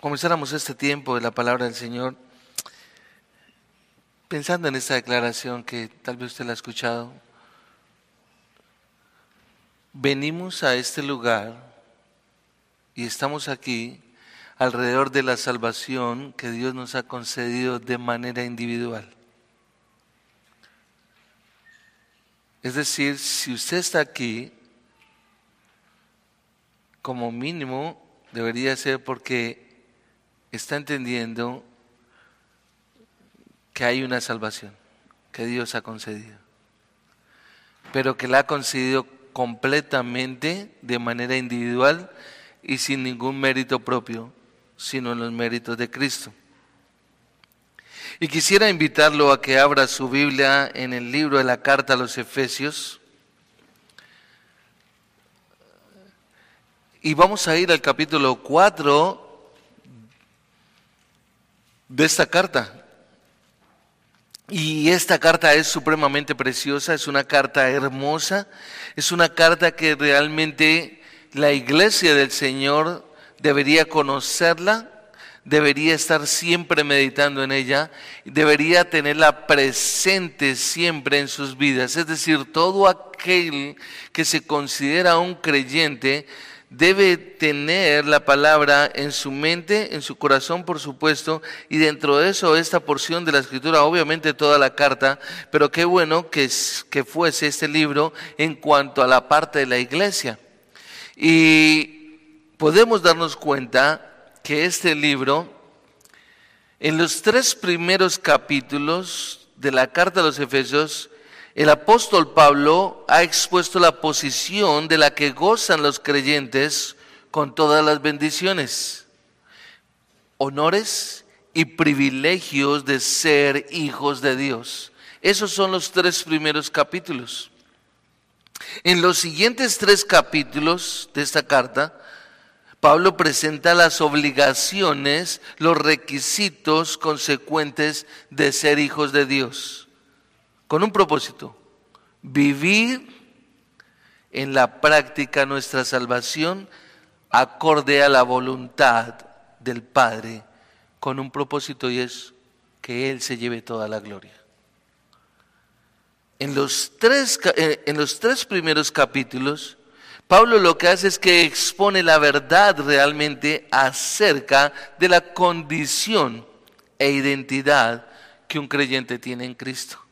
comenzáramos este tiempo de la palabra del Señor pensando en esta declaración que tal vez usted la ha escuchado. Venimos a este lugar y estamos aquí alrededor de la salvación que Dios nos ha concedido de manera individual. Es decir, si usted está aquí, como mínimo debería ser porque está entendiendo que hay una salvación que Dios ha concedido, pero que la ha concedido completamente de manera individual y sin ningún mérito propio, sino en los méritos de Cristo. Y quisiera invitarlo a que abra su Biblia en el libro de la carta a los Efesios. Y vamos a ir al capítulo 4 de esta carta. Y esta carta es supremamente preciosa, es una carta hermosa, es una carta que realmente la iglesia del Señor debería conocerla, debería estar siempre meditando en ella, debería tenerla presente siempre en sus vidas. Es decir, todo aquel que se considera un creyente debe tener la palabra en su mente, en su corazón, por supuesto, y dentro de eso esta porción de la escritura, obviamente toda la carta, pero qué bueno que, que fuese este libro en cuanto a la parte de la iglesia. Y podemos darnos cuenta que este libro, en los tres primeros capítulos de la carta a los Efesios, el apóstol Pablo ha expuesto la posición de la que gozan los creyentes con todas las bendiciones, honores y privilegios de ser hijos de Dios. Esos son los tres primeros capítulos. En los siguientes tres capítulos de esta carta, Pablo presenta las obligaciones, los requisitos consecuentes de ser hijos de Dios con un propósito, vivir en la práctica nuestra salvación acorde a la voluntad del Padre, con un propósito y es que Él se lleve toda la gloria. En los tres, eh, en los tres primeros capítulos, Pablo lo que hace es que expone la verdad realmente acerca de la condición e identidad que un creyente tiene en Cristo.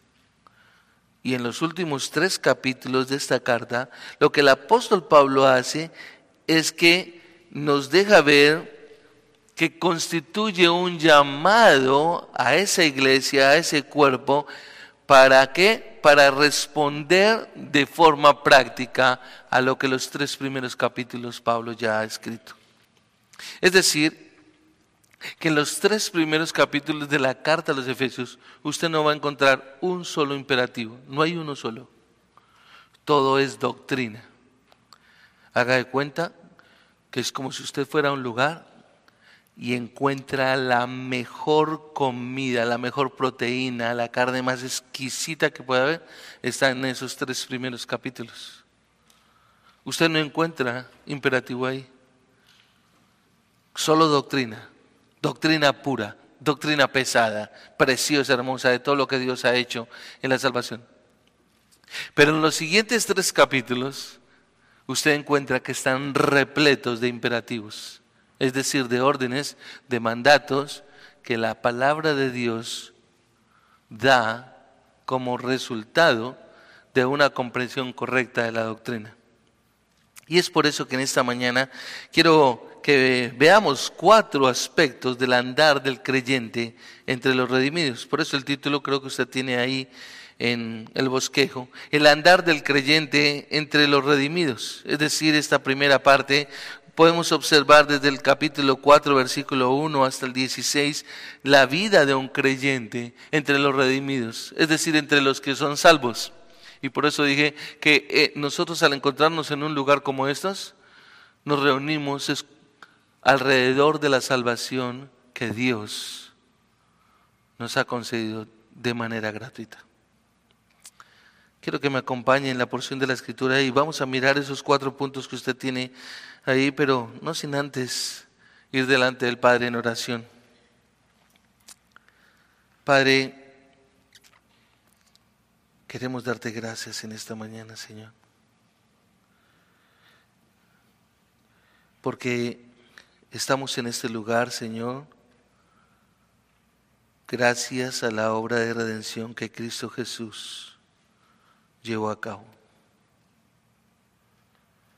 Y en los últimos tres capítulos de esta carta, lo que el apóstol Pablo hace es que nos deja ver que constituye un llamado a esa iglesia, a ese cuerpo, ¿para qué? Para responder de forma práctica a lo que los tres primeros capítulos Pablo ya ha escrito. Es decir, que en los tres primeros capítulos de la carta a los Efesios usted no va a encontrar un solo imperativo, no hay uno solo. Todo es doctrina. Haga de cuenta que es como si usted fuera a un lugar y encuentra la mejor comida, la mejor proteína, la carne más exquisita que pueda haber, está en esos tres primeros capítulos. Usted no encuentra imperativo ahí, solo doctrina doctrina pura, doctrina pesada, preciosa, hermosa de todo lo que Dios ha hecho en la salvación. Pero en los siguientes tres capítulos, usted encuentra que están repletos de imperativos, es decir, de órdenes, de mandatos que la palabra de Dios da como resultado de una comprensión correcta de la doctrina. Y es por eso que en esta mañana quiero que veamos cuatro aspectos del andar del creyente entre los redimidos. Por eso el título creo que usted tiene ahí en el bosquejo, el andar del creyente entre los redimidos. Es decir, esta primera parte podemos observar desde el capítulo 4, versículo 1 hasta el 16, la vida de un creyente entre los redimidos, es decir, entre los que son salvos. Y por eso dije que eh, nosotros al encontrarnos en un lugar como estos, nos reunimos alrededor de la salvación que Dios nos ha concedido de manera gratuita. Quiero que me acompañe en la porción de la escritura y vamos a mirar esos cuatro puntos que usted tiene ahí, pero no sin antes ir delante del Padre en oración. Padre, queremos darte gracias en esta mañana, Señor. Porque estamos en este lugar, Señor, gracias a la obra de redención que Cristo Jesús llevó a cabo.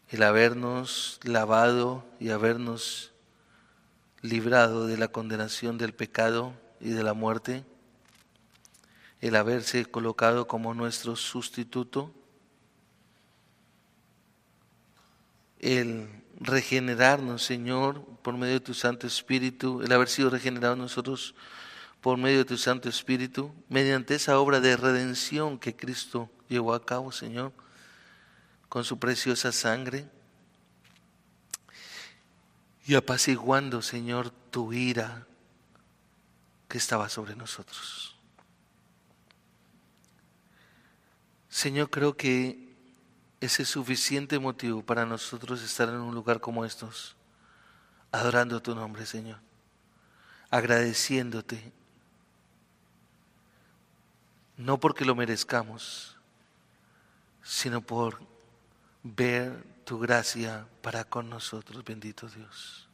El habernos lavado y habernos librado de la condenación del pecado y de la muerte, el haberse colocado como nuestro sustituto, el regenerarnos, Señor, por medio de tu Santo Espíritu, el haber sido regenerados nosotros por medio de tu Santo Espíritu, mediante esa obra de redención que Cristo llevó a cabo, Señor, con su preciosa sangre, y apaciguando, Señor, tu ira que estaba sobre nosotros. Señor, creo que ese es suficiente motivo para nosotros estar en un lugar como estos, adorando tu nombre, Señor, agradeciéndote no porque lo merezcamos, sino por ver tu gracia para con nosotros, bendito Dios.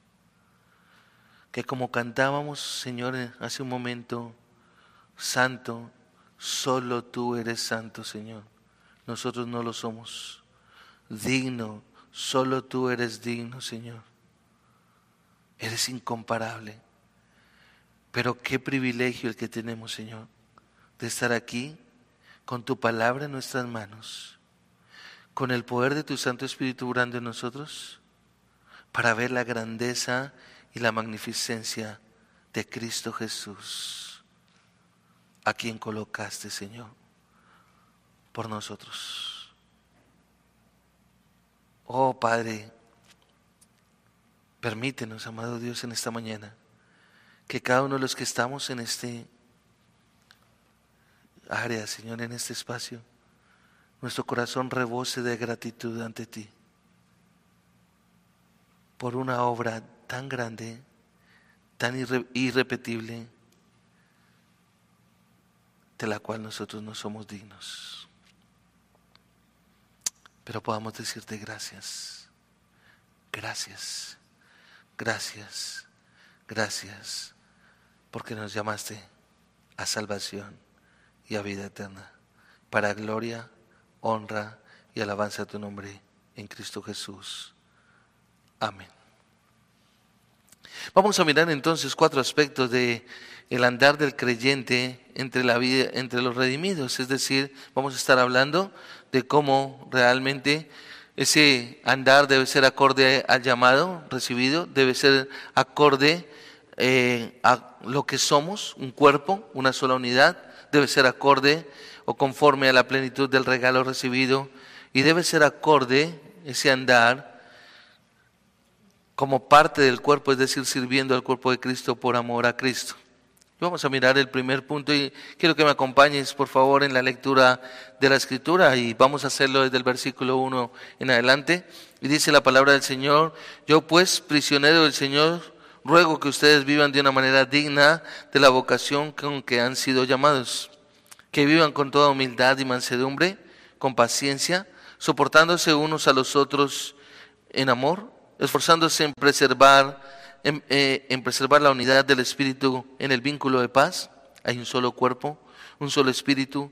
Que como cantábamos, Señor, hace un momento, santo, solo tú eres santo, Señor. Nosotros no lo somos. Digno, solo tú eres digno, Señor. Eres incomparable. Pero qué privilegio el que tenemos, Señor de estar aquí con tu palabra en nuestras manos, con el poder de tu Santo Espíritu orando en nosotros, para ver la grandeza y la magnificencia de Cristo Jesús, a quien colocaste, Señor, por nosotros. Oh Padre, permítenos, amado Dios, en esta mañana, que cada uno de los que estamos en este área, Señor, en este espacio, nuestro corazón rebose de gratitud ante ti por una obra tan grande, tan irrepetible, de la cual nosotros no somos dignos. Pero podamos decirte gracias, gracias, gracias, gracias, porque nos llamaste a salvación y a vida eterna, para gloria, honra y alabanza a tu nombre en Cristo Jesús. Amén. Vamos a mirar entonces cuatro aspectos de el andar del creyente entre la vida entre los redimidos, es decir, vamos a estar hablando de cómo realmente ese andar debe ser acorde al llamado recibido, debe ser acorde eh, a lo que somos, un cuerpo, una sola unidad, debe ser acorde o conforme a la plenitud del regalo recibido y debe ser acorde ese andar como parte del cuerpo, es decir, sirviendo al cuerpo de Cristo por amor a Cristo. Vamos a mirar el primer punto y quiero que me acompañes por favor en la lectura de la escritura y vamos a hacerlo desde el versículo 1 en adelante. Y dice la palabra del Señor, yo pues, prisionero del Señor, ruego que ustedes vivan de una manera digna de la vocación con que han sido llamados, que vivan con toda humildad y mansedumbre, con paciencia, soportándose unos a los otros en amor, esforzándose en preservar, en, eh, en preservar la unidad del Espíritu en el vínculo de paz. Hay un solo cuerpo, un solo Espíritu,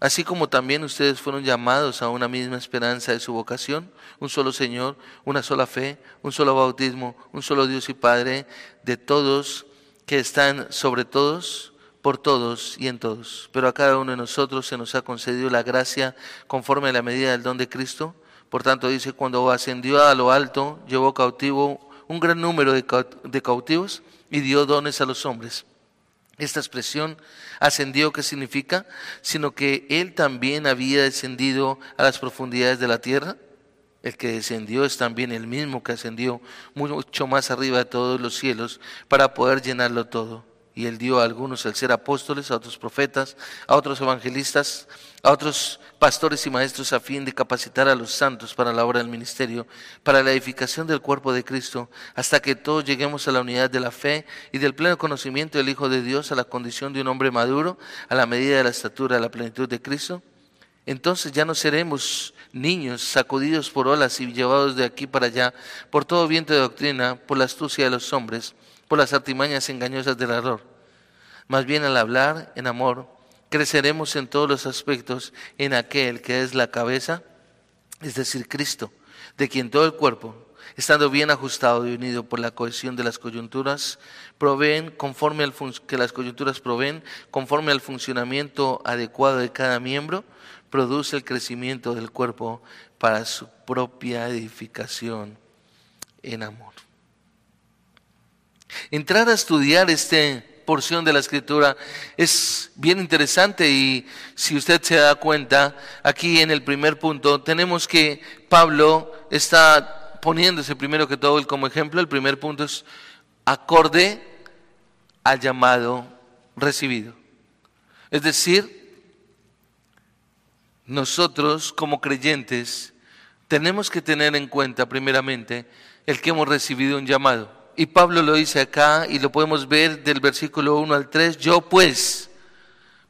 Así como también ustedes fueron llamados a una misma esperanza de su vocación, un solo Señor, una sola fe, un solo bautismo, un solo Dios y Padre de todos, que están sobre todos, por todos y en todos. Pero a cada uno de nosotros se nos ha concedido la gracia conforme a la medida del don de Cristo. Por tanto, dice, cuando ascendió a lo alto, llevó cautivo un gran número de cautivos y dio dones a los hombres. Esta expresión ascendió, ¿qué significa? Sino que Él también había descendido a las profundidades de la tierra. El que descendió es también el mismo que ascendió mucho más arriba de todos los cielos para poder llenarlo todo. y él dio a algunos el ser apóstoles, a otros profetas, a otros evangelistas, a otros pastores y maestros a fin de capacitar a los santos para la obra del ministerio, para la edificación del cuerpo de Cristo, hasta que todos lleguemos a la unidad de la fe y del pleno conocimiento del Hijo de Dios, a la condición de un hombre maduro, a la medida de la estatura de la plenitud de Cristo. Entonces ya no seremos niños sacudidos por olas y llevados de aquí para allá por todo viento de doctrina, por la astucia de los hombres, por las artimañas engañosas del error. Más bien al hablar en amor, creceremos en todos los aspectos en aquel que es la cabeza, es decir, Cristo, de quien todo el cuerpo, estando bien ajustado y unido por la cohesión de las coyunturas, proveen conforme al que las coyunturas proveen, conforme al funcionamiento adecuado de cada miembro, produce el crecimiento del cuerpo para su propia edificación en amor. Entrar a estudiar esta porción de la escritura es bien interesante y si usted se da cuenta, aquí en el primer punto tenemos que Pablo está poniéndose primero que todo como ejemplo. El primer punto es acorde al llamado recibido. Es decir, nosotros como creyentes tenemos que tener en cuenta primeramente el que hemos recibido un llamado. Y Pablo lo dice acá y lo podemos ver del versículo 1 al 3. Yo pues,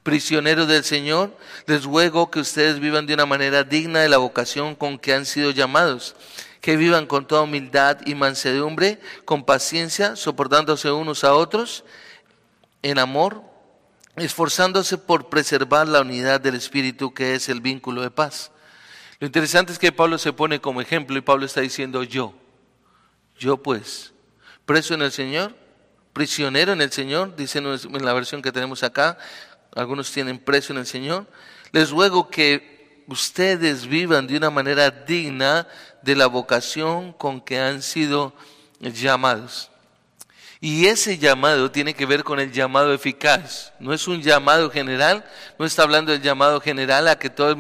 prisionero del Señor, les ruego que ustedes vivan de una manera digna de la vocación con que han sido llamados, que vivan con toda humildad y mansedumbre, con paciencia, soportándose unos a otros, en amor, esforzándose por preservar la unidad del Espíritu que es el vínculo de paz. Lo interesante es que Pablo se pone como ejemplo y Pablo está diciendo yo, yo pues, preso en el Señor, prisionero en el Señor, dice en la versión que tenemos acá, algunos tienen preso en el Señor. Les ruego que ustedes vivan de una manera digna de la vocación con que han sido llamados. Y ese llamado tiene que ver con el llamado eficaz. No es un llamado general, no está hablando del llamado general a que todas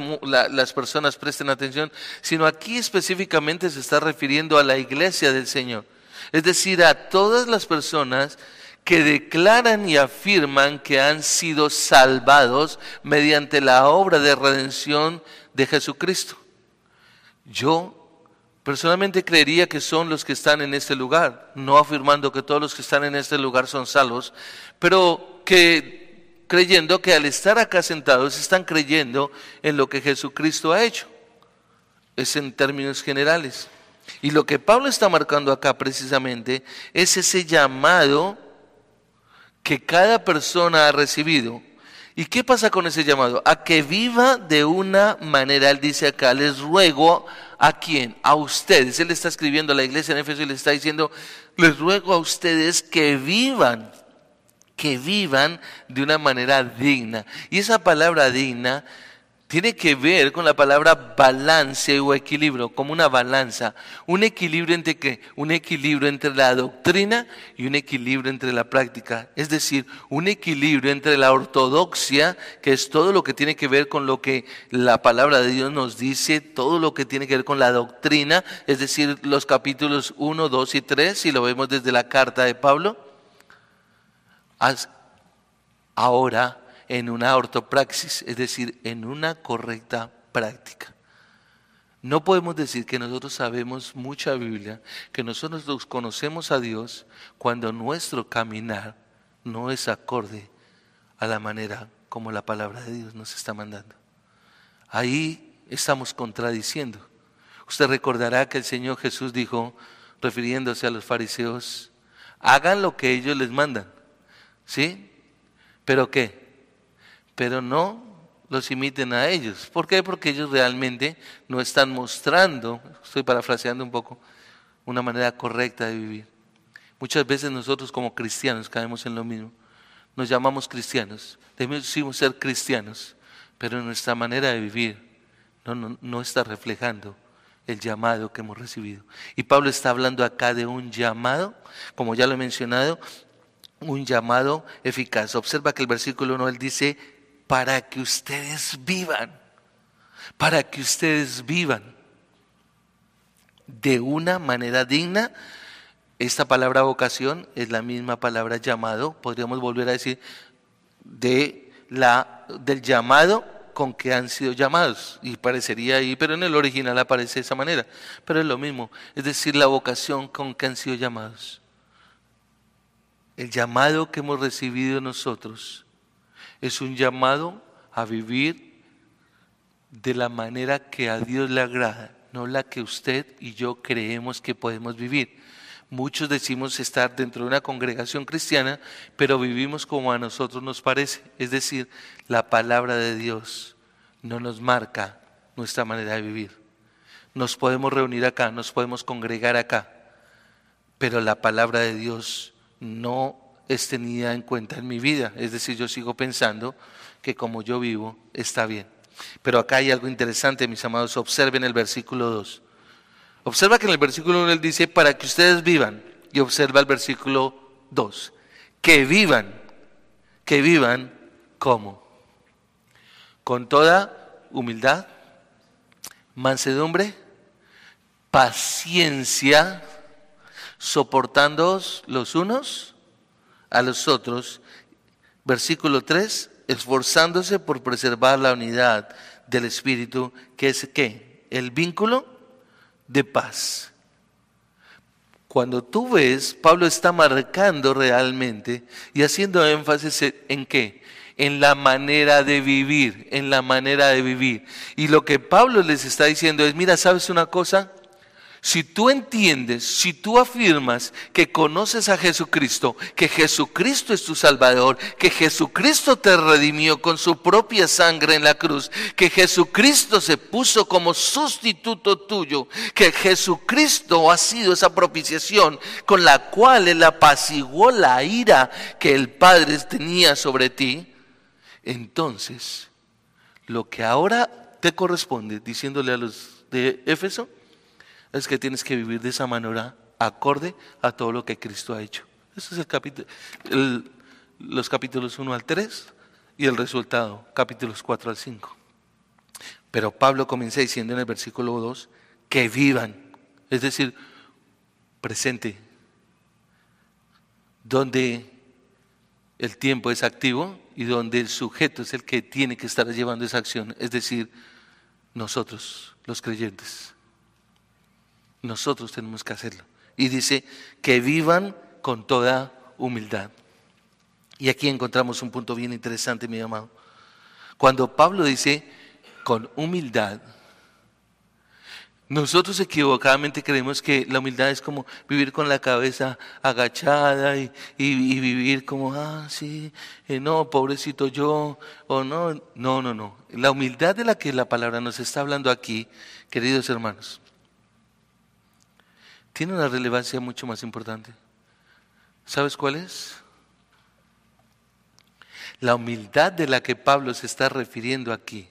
las personas presten atención, sino aquí específicamente se está refiriendo a la iglesia del Señor es decir, a todas las personas que declaran y afirman que han sido salvados mediante la obra de redención de Jesucristo. Yo personalmente creería que son los que están en este lugar, no afirmando que todos los que están en este lugar son salvos, pero que creyendo que al estar acá sentados están creyendo en lo que Jesucristo ha hecho. Es en términos generales. Y lo que Pablo está marcando acá precisamente es ese llamado que cada persona ha recibido. ¿Y qué pasa con ese llamado? A que viva de una manera, él dice acá, les ruego a quién, a ustedes. Él está escribiendo a la iglesia en Éfeso y le está diciendo, les ruego a ustedes que vivan, que vivan de una manera digna. Y esa palabra digna tiene que ver con la palabra balance o equilibrio, como una balanza. Un equilibrio entre qué? Un equilibrio entre la doctrina y un equilibrio entre la práctica. Es decir, un equilibrio entre la ortodoxia, que es todo lo que tiene que ver con lo que la palabra de Dios nos dice, todo lo que tiene que ver con la doctrina, es decir, los capítulos 1, 2 y 3, si lo vemos desde la carta de Pablo. Ahora en una ortopraxis, es decir, en una correcta práctica. No podemos decir que nosotros sabemos mucha Biblia, que nosotros conocemos a Dios cuando nuestro caminar no es acorde a la manera como la palabra de Dios nos está mandando. Ahí estamos contradiciendo. Usted recordará que el Señor Jesús dijo, refiriéndose a los fariseos, hagan lo que ellos les mandan. ¿Sí? ¿Pero qué? Pero no los imiten a ellos. ¿Por qué? Porque ellos realmente no están mostrando, estoy parafraseando un poco, una manera correcta de vivir. Muchas veces nosotros como cristianos caemos en lo mismo. Nos llamamos cristianos, debemos ser cristianos, pero nuestra manera de vivir no, no está reflejando el llamado que hemos recibido. Y Pablo está hablando acá de un llamado, como ya lo he mencionado, un llamado eficaz. Observa que el versículo 1 él dice, para que ustedes vivan, para que ustedes vivan de una manera digna Esta palabra vocación es la misma palabra llamado, podríamos volver a decir, de la, del llamado con que han sido llamados. Y parecería ahí, pero en el original aparece de esa manera. Pero es lo mismo, es decir, la vocación con que han sido llamados. El llamado que hemos recibido nosotros es un llamado a vivir de la manera que a Dios le agrada, no la que usted y yo creemos que podemos vivir. Muchos decimos estar dentro de una congregación cristiana, pero vivimos como a nosotros nos parece. Es decir, la palabra de Dios no nos marca nuestra manera de vivir. Nos podemos reunir acá, nos podemos congregar acá, pero la palabra de Dios no es tenida en cuenta en mi vida. Es decir, yo sigo pensando que como yo vivo está bien. Pero acá hay algo interesante, mis amados. Observen el versículo 2. Observa que en el versículo 1 él dice, para que ustedes vivan. Y observa el versículo 2. Que vivan. Que vivan como. Con toda humildad, mansedumbre, paciencia, soportándoos los unos a los otros. Versículo 3, esforzándose por preservar la unidad del Espíritu, que es qué? El vínculo de paz. Cuando tú ves, Pablo está marcando realmente y haciendo énfasis en qué? En la manera de vivir, en la manera de vivir. Y lo que Pablo les está diciendo es, mira, ¿sabes una cosa? Si tú entiendes, si tú afirmas que conoces a Jesucristo, que Jesucristo es tu Salvador, que Jesucristo te redimió con su propia sangre en la cruz, que Jesucristo se puso como sustituto tuyo, que Jesucristo ha sido esa propiciación con la cual Él apaciguó la ira que el Padre tenía sobre ti, entonces lo que ahora te corresponde, diciéndole a los de Éfeso, es que tienes que vivir de esa manera acorde a todo lo que Cristo ha hecho. Ese es el capítulo, los capítulos 1 al 3 y el resultado, capítulos 4 al 5. Pero Pablo comienza diciendo en el versículo 2 que vivan, es decir, presente, donde el tiempo es activo y donde el sujeto es el que tiene que estar llevando esa acción, es decir, nosotros, los creyentes. Nosotros tenemos que hacerlo. Y dice que vivan con toda humildad. Y aquí encontramos un punto bien interesante, mi amado. Cuando Pablo dice con humildad, nosotros equivocadamente creemos que la humildad es como vivir con la cabeza agachada y, vivir como, ah, sí, eh, no, pobrecito yo, o no, no, no, no. La humildad de la que la palabra nos está hablando aquí, queridos hermanos, tiene una relevancia mucho más importante. ¿Sabes cuál es? La humildad de la que Pablo se está refiriendo aquí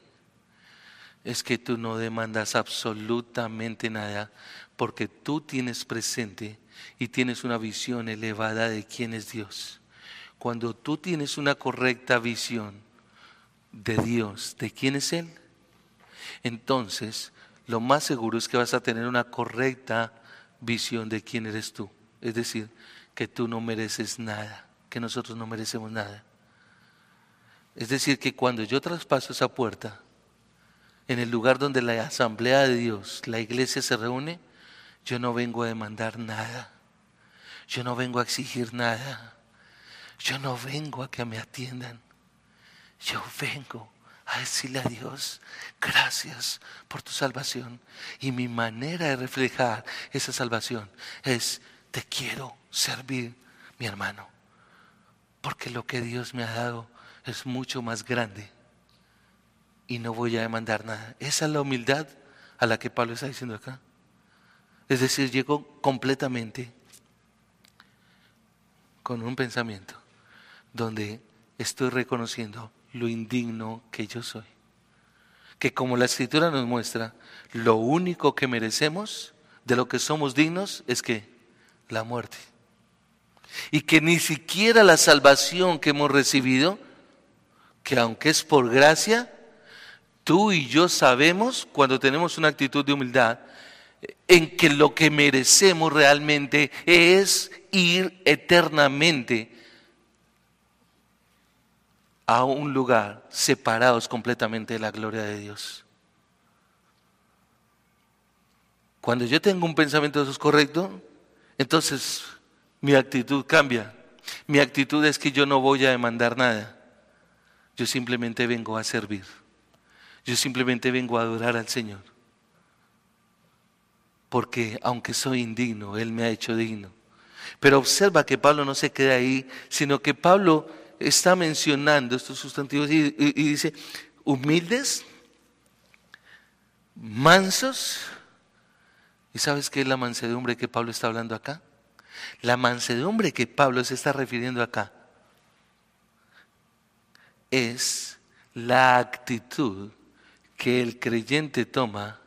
es que tú no demandas absolutamente nada porque tú tienes presente y tienes una visión elevada de quién es Dios. Cuando tú tienes una correcta visión de Dios, de quién es Él, entonces lo más seguro es que vas a tener una correcta visión de quién eres tú. Es decir, que tú no mereces nada, que nosotros no merecemos nada. Es decir, que cuando yo traspaso esa puerta, en el lugar donde la asamblea de Dios, la iglesia se reúne, yo no vengo a demandar nada. Yo no vengo a exigir nada. Yo no vengo a que me atiendan. Yo vengo a decirle a Dios, gracias por tu salvación. Y mi manera de reflejar esa salvación es, te quiero servir, mi hermano, porque lo que Dios me ha dado es mucho más grande y no voy a demandar nada. Esa es la humildad a la que Pablo está diciendo acá. Es decir, llego completamente con un pensamiento donde estoy reconociendo lo indigno que yo soy. Que como la escritura nos muestra, lo único que merecemos de lo que somos dignos es que la muerte. Y que ni siquiera la salvación que hemos recibido, que aunque es por gracia, tú y yo sabemos cuando tenemos una actitud de humildad, en que lo que merecemos realmente es ir eternamente a un lugar separados completamente de la gloria de Dios. Cuando yo tengo un pensamiento de eso es correcto, entonces mi actitud cambia. Mi actitud es que yo no voy a demandar nada. Yo simplemente vengo a servir. Yo simplemente vengo a adorar al Señor. Porque aunque soy indigno, Él me ha hecho digno. Pero observa que Pablo no se queda ahí, sino que Pablo está mencionando estos sustantivos y, dice, humildes, mansos. ¿Y sabes qué es la mansedumbre que Pablo está hablando acá? La mansedumbre que Pablo se está refiriendo acá es la actitud que el creyente toma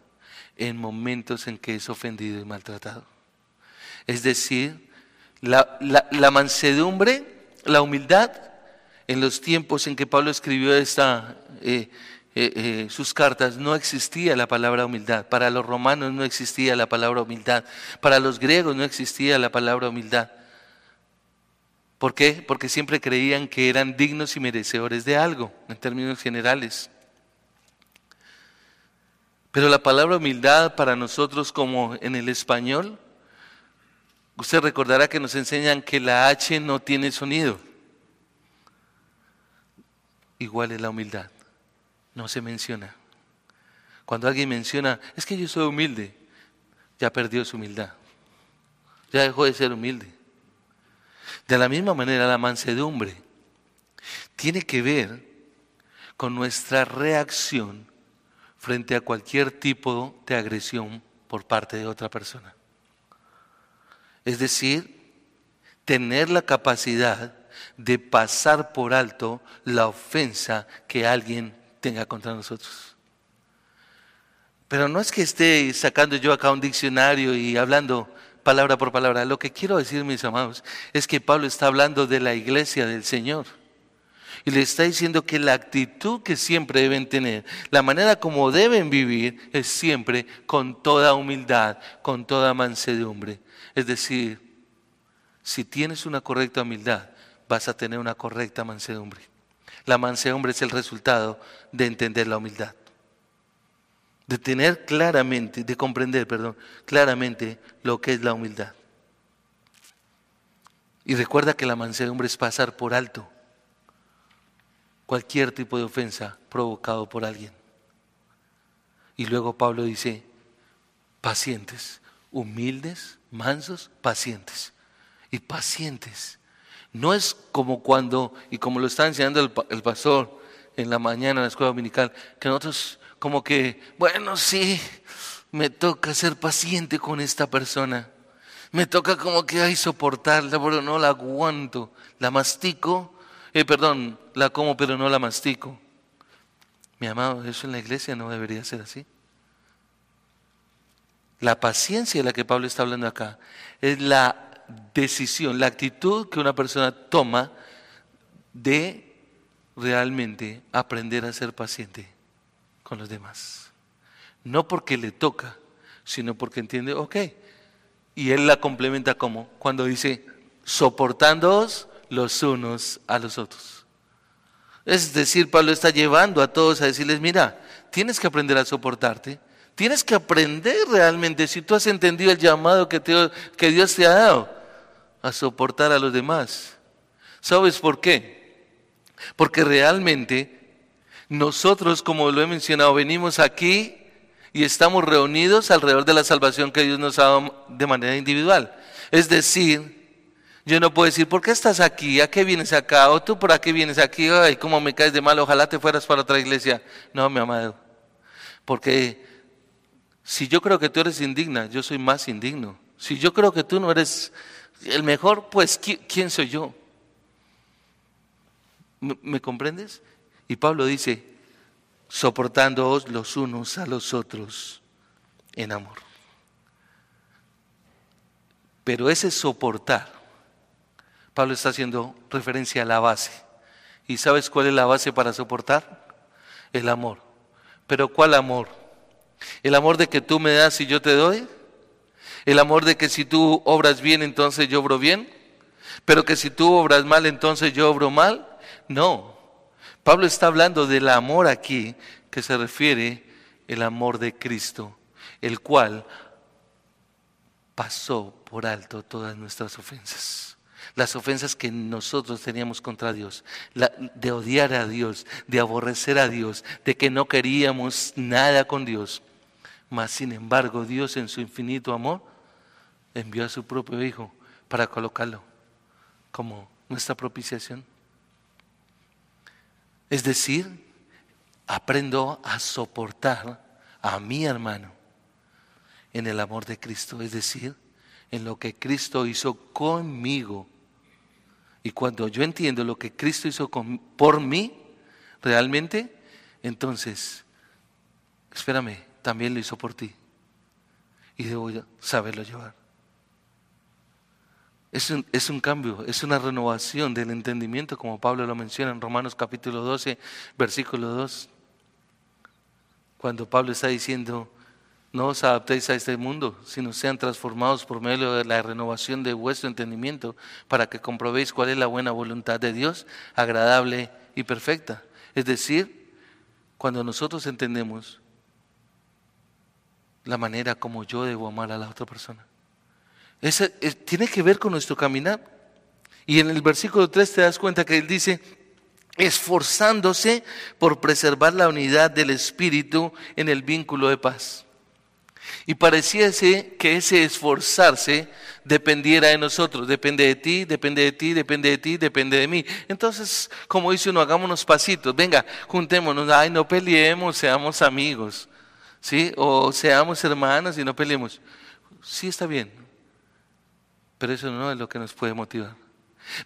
en momentos en que es ofendido y maltratado. Es decir, la, mansedumbre, la humildad, en los tiempos en que Pablo escribió esta, eh, eh, eh, sus cartas, no existía la palabra humildad. Para los romanos no existía la palabra humildad. Para los griegos no existía la palabra humildad. ¿Por qué? Porque siempre creían que eran dignos y merecedores de algo, en términos generales. Pero la palabra humildad para nosotros como en el español, usted recordará que nos enseñan que la H no tiene sonido. Igual es la humildad, no se menciona. Cuando alguien menciona, es que yo soy humilde, ya perdió su humildad, ya dejó de ser humilde. De la misma manera, la mansedumbre tiene que ver con nuestra reacción frente a cualquier tipo de agresión por parte de otra persona. Es decir, tener la capacidad de pasar por alto la ofensa que alguien tenga contra nosotros. Pero no es que esté sacando yo acá un diccionario y hablando palabra por palabra. Lo que quiero decir, mis amados, es que Pablo está hablando de la iglesia del Señor. Y le está diciendo que la actitud que siempre deben tener, la manera como deben vivir, es siempre con toda humildad, con toda mansedumbre. Es decir, si tienes una correcta humildad, vas a tener una correcta mansedumbre. La mansedumbre es el resultado de entender la humildad. De tener claramente, de comprender, perdón, claramente lo que es la humildad. Y recuerda que la mansedumbre es pasar por alto cualquier tipo de ofensa provocado por alguien. Y luego Pablo dice, pacientes, humildes, mansos, pacientes. Y pacientes. No es como cuando, y como lo está enseñando el, pastor en la mañana en la escuela dominical, que nosotros como que, bueno, sí, me toca ser paciente con esta persona. Me toca como que, hay soportarla, pero no la aguanto. La mastico eh, perdón, la como pero no la mastico. Mi amado, eso en la iglesia no debería ser así. La paciencia de la que Pablo está hablando acá es la decisión, la actitud que una persona toma de realmente aprender a ser paciente con los demás. No porque le toca, sino porque entiende, ok. Y él la complementa como cuando dice, soportándoos los unos a los otros. Es decir, Pablo está llevando a todos a decirles, mira, tienes que aprender a soportarte, tienes que aprender realmente, si tú has entendido el llamado que, que Dios te ha dado, a soportar a los demás. ¿Sabes por qué? Porque realmente nosotros, como lo he mencionado, venimos aquí y estamos reunidos alrededor de la salvación que Dios nos ha dado de manera individual. Es decir, yo no puedo decir, ¿por qué estás aquí? ¿A qué vienes acá? ¿O tú por qué vienes aquí? Ay, cómo me caes de mal, ojalá te fueras para otra iglesia. No, mi amado. Porque si yo creo que tú eres indigna, yo soy más indigno. Si yo creo que tú no eres el mejor, pues ¿quién soy yo? ¿Me, comprendes? Y Pablo dice, soportándoos los unos a los otros en amor. Pero ese soportar Pablo está haciendo referencia a la base. ¿Y sabes cuál es la base para soportar? El amor. ¿Pero cuál amor? ¿El amor de que tú me das y yo te doy? El amor de que si tú obras bien, entonces yo obro bien, pero que si tú obras mal, entonces yo obro mal. No. Pablo está hablando del amor aquí, que se refiere el amor de Cristo, el cual pasó por alto todas nuestras ofensas. Las ofensas que nosotros teníamos contra Dios, de odiar a Dios, de aborrecer a Dios, de que no queríamos nada con Dios. Mas, sin embargo, Dios en su infinito amor envió a su propio Hijo para colocarlo como nuestra propiciación. Es decir, aprendo a soportar a mi hermano en el amor de Cristo, es decir, en lo que Cristo hizo conmigo. Y cuando yo entiendo lo que Cristo hizo por mí, realmente, entonces, espérame, también lo hizo por ti. Y debo saberlo llevar. Es un, es un, cambio, es una renovación del entendimiento, como Pablo lo menciona en Romanos capítulo 12, versículo 2. Cuando Pablo está diciendo, no os adaptéis a este mundo, sino sean transformados por medio de la renovación de vuestro entendimiento, para que comprobéis cuál es la buena voluntad de Dios, agradable y perfecta. Es decir, cuando nosotros entendemos la manera como yo debo amar a la otra persona. tiene que ver con nuestro caminar. Y en el versículo 3 te das cuenta que él dice, esforzándose por preservar la unidad del Espíritu en el vínculo de paz. Y pareciese que ese esforzarse dependiera de nosotros, depende de ti, depende de ti, depende de ti, depende de mí. Entonces, como dice uno, hagámonos pasitos, venga, juntémonos, ay, no peleemos, seamos amigos, ¿sí? O seamos hermanos y no peleemos. Sí está bien, pero eso no es lo que nos puede motivar.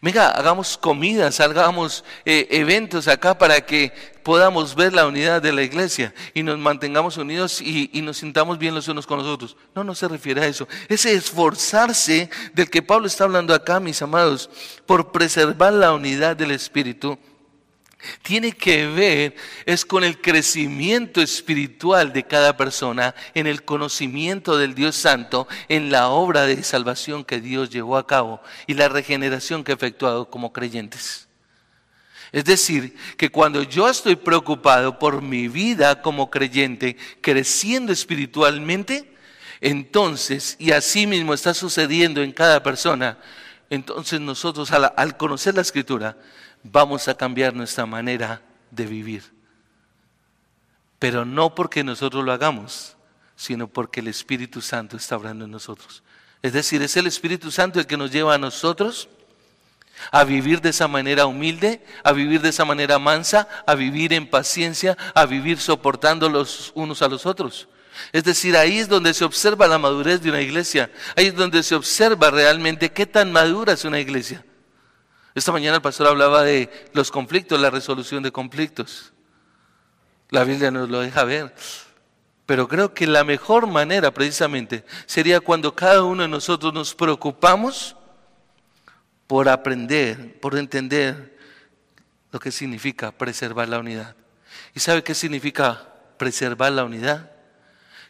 Venga, hagamos comidas, hagamos eh, eventos acá para que podamos ver la unidad de la iglesia y nos mantengamos unidos y, y, nos sintamos bien los unos con los otros. No, no se refiere a eso. Ese esforzarse del que Pablo está hablando acá, mis amados, por preservar la unidad del Espíritu tiene que ver es con el crecimiento espiritual de cada persona, en el conocimiento del Dios Santo, en la obra de salvación que Dios llevó a cabo y la regeneración que ha efectuado como creyentes. Es decir, que cuando yo estoy preocupado por mi vida como creyente, creciendo espiritualmente, entonces, y así mismo está sucediendo en cada persona, entonces nosotros al, al conocer la escritura, vamos a cambiar nuestra manera de vivir. Pero no porque nosotros lo hagamos, sino porque el Espíritu Santo está obrando en nosotros. Es decir, es el Espíritu Santo el que nos lleva a nosotros a vivir de esa manera humilde, a vivir de esa manera mansa, a vivir en paciencia, a vivir soportando los unos a los otros. Es decir, ahí es donde se observa la madurez de una iglesia, ahí es donde se observa realmente qué tan madura es una iglesia. Esta mañana el pastor hablaba de los conflictos, la resolución de conflictos. La Biblia nos lo deja ver. Pero creo que la mejor manera precisamente sería cuando cada uno de nosotros nos preocupamos por aprender, por entender lo que significa preservar la unidad. ¿Y sabe qué significa preservar la unidad?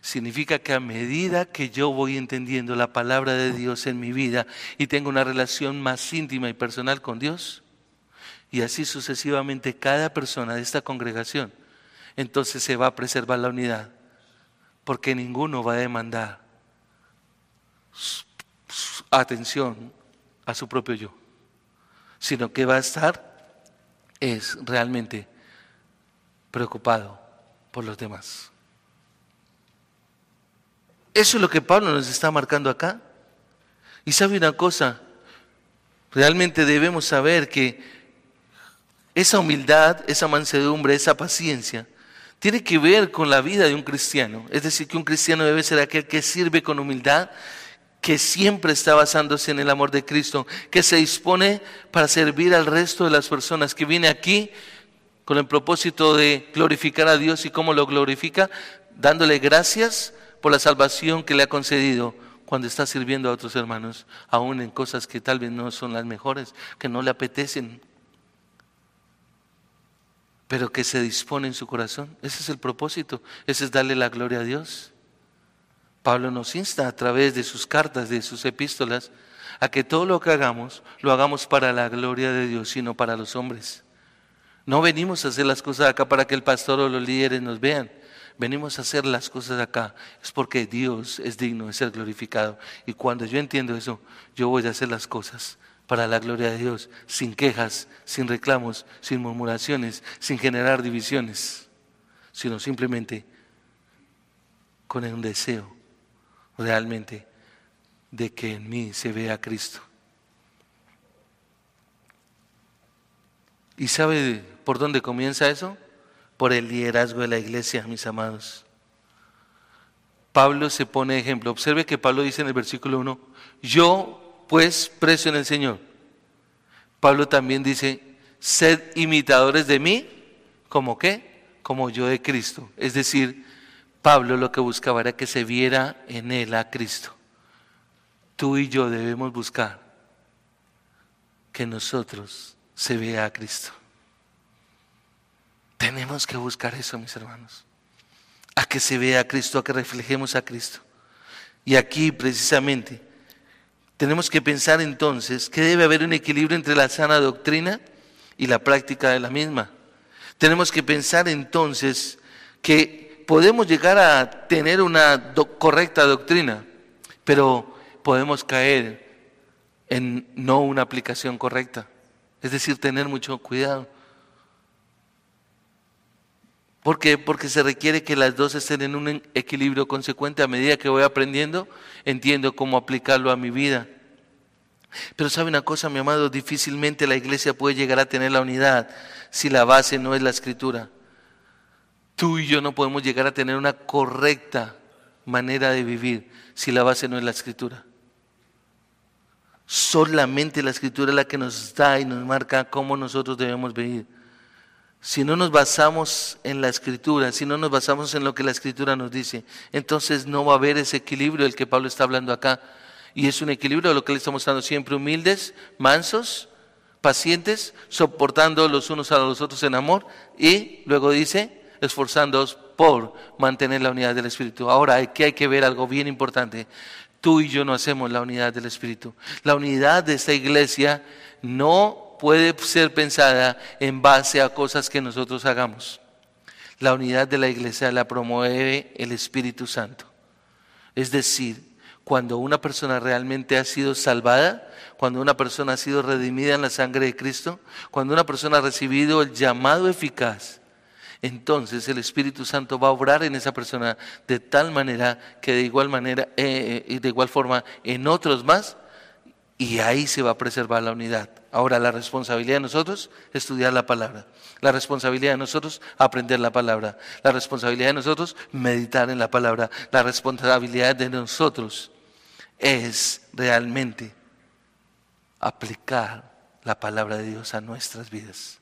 Significa que a medida que yo voy entendiendo la palabra de Dios en mi vida y tengo una relación más íntima y personal con Dios, y así sucesivamente cada persona de esta congregación, entonces se va a preservar la unidad, porque ninguno va a demandar atención a su propio yo, sino que va a estar es realmente preocupado por los demás. Eso es lo que Pablo nos está marcando acá. Y sabe una cosa, realmente debemos saber que esa humildad, esa mansedumbre, esa paciencia, tiene que ver con la vida de un cristiano. Es decir, que un cristiano debe ser aquel que sirve con humildad, que siempre está basándose en el amor de Cristo, que se dispone para servir al resto de las personas, que viene aquí con el propósito de glorificar a Dios y cómo lo glorifica, dándole gracias por la salvación que le ha concedido cuando está sirviendo a otros hermanos, aún en cosas que tal vez no son las mejores, que no le apetecen, pero que se dispone en su corazón. Ese es el propósito, ese es darle la gloria a Dios. Pablo nos insta a través de sus cartas, de sus epístolas, a que todo lo que hagamos lo hagamos para la gloria de Dios, sino para los hombres. No venimos a hacer las cosas acá para que el pastor o los líderes nos vean. Venimos a hacer las cosas acá. Es porque Dios es digno de ser glorificado. Y cuando yo entiendo eso, yo voy a hacer las cosas para la gloria de Dios, sin quejas, sin reclamos, sin murmuraciones, sin generar divisiones, sino simplemente con un deseo realmente de que en mí se vea Cristo. ¿Y sabe por dónde comienza eso? Por el liderazgo de la iglesia, mis amados. Pablo se pone ejemplo. Observe que Pablo dice en el versículo 1, yo pues precio en el Señor. Pablo también dice, sed imitadores de mí, ¿como qué? Como yo de Cristo. Es decir, Pablo lo que buscaba era que se viera en él a Cristo. Tú y yo debemos buscar que nosotros se vea a Cristo. Tenemos que buscar eso, mis hermanos. A que se vea a Cristo, a que reflejemos a Cristo. Y aquí precisamente tenemos que pensar entonces que debe haber un equilibrio entre la sana doctrina y la práctica de la misma. Tenemos que pensar entonces que podemos llegar a tener una correcta doctrina, pero podemos caer en no una aplicación correcta. Es decir, tener mucho cuidado. ¿Por qué? Porque se requiere que las dos estén en un equilibrio consecuente. A medida que voy aprendiendo, entiendo cómo aplicarlo a mi vida. Pero sabe una cosa, mi amado, difícilmente la iglesia puede llegar a tener la unidad si la base no es la escritura. Tú y yo no podemos llegar a tener una correcta manera de vivir si la base no es la escritura. Solamente la escritura es la que nos da y nos marca cómo nosotros debemos vivir. Si no nos basamos en la escritura, si no nos basamos en lo que la escritura nos dice, entonces no va a haber ese equilibrio del que Pablo está hablando acá. Y es un equilibrio de lo que le estamos dando siempre humildes, mansos, pacientes, soportando los unos a los otros en amor y luego dice, esforzándoos por mantener la unidad del Espíritu. Ahora, aquí hay que ver algo bien importante. Tú y yo no hacemos la unidad del Espíritu. La unidad de esta iglesia no puede ser pensada en base a cosas que nosotros hagamos. La unidad de la iglesia la promueve el Espíritu Santo. Es decir, cuando una persona realmente ha sido salvada, cuando una persona ha sido redimida en la sangre de Cristo, cuando una persona ha recibido el llamado eficaz, entonces el Espíritu Santo va a obrar en esa persona de tal manera que de igual manera eh, y de igual forma en otros más y ahí se va a preservar la unidad. Ahora, la responsabilidad de nosotros es estudiar la palabra. La responsabilidad de nosotros aprender la palabra. La responsabilidad de nosotros meditar en la palabra. La responsabilidad de nosotros es realmente aplicar la palabra de Dios a nuestras vidas.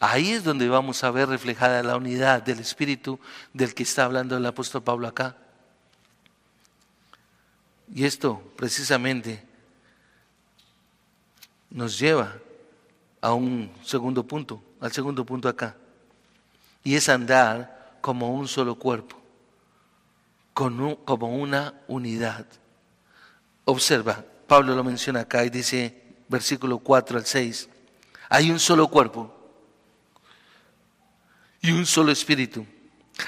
Ahí es donde vamos a ver reflejada la unidad del Espíritu del que está hablando el apóstol Pablo acá. Y esto precisamente nos lleva a un segundo punto, al segundo punto acá. Y es andar como un solo cuerpo, como una unidad. Observa, Pablo lo menciona acá y dice, versículo 4 al 6, hay un solo cuerpo y un solo espíritu.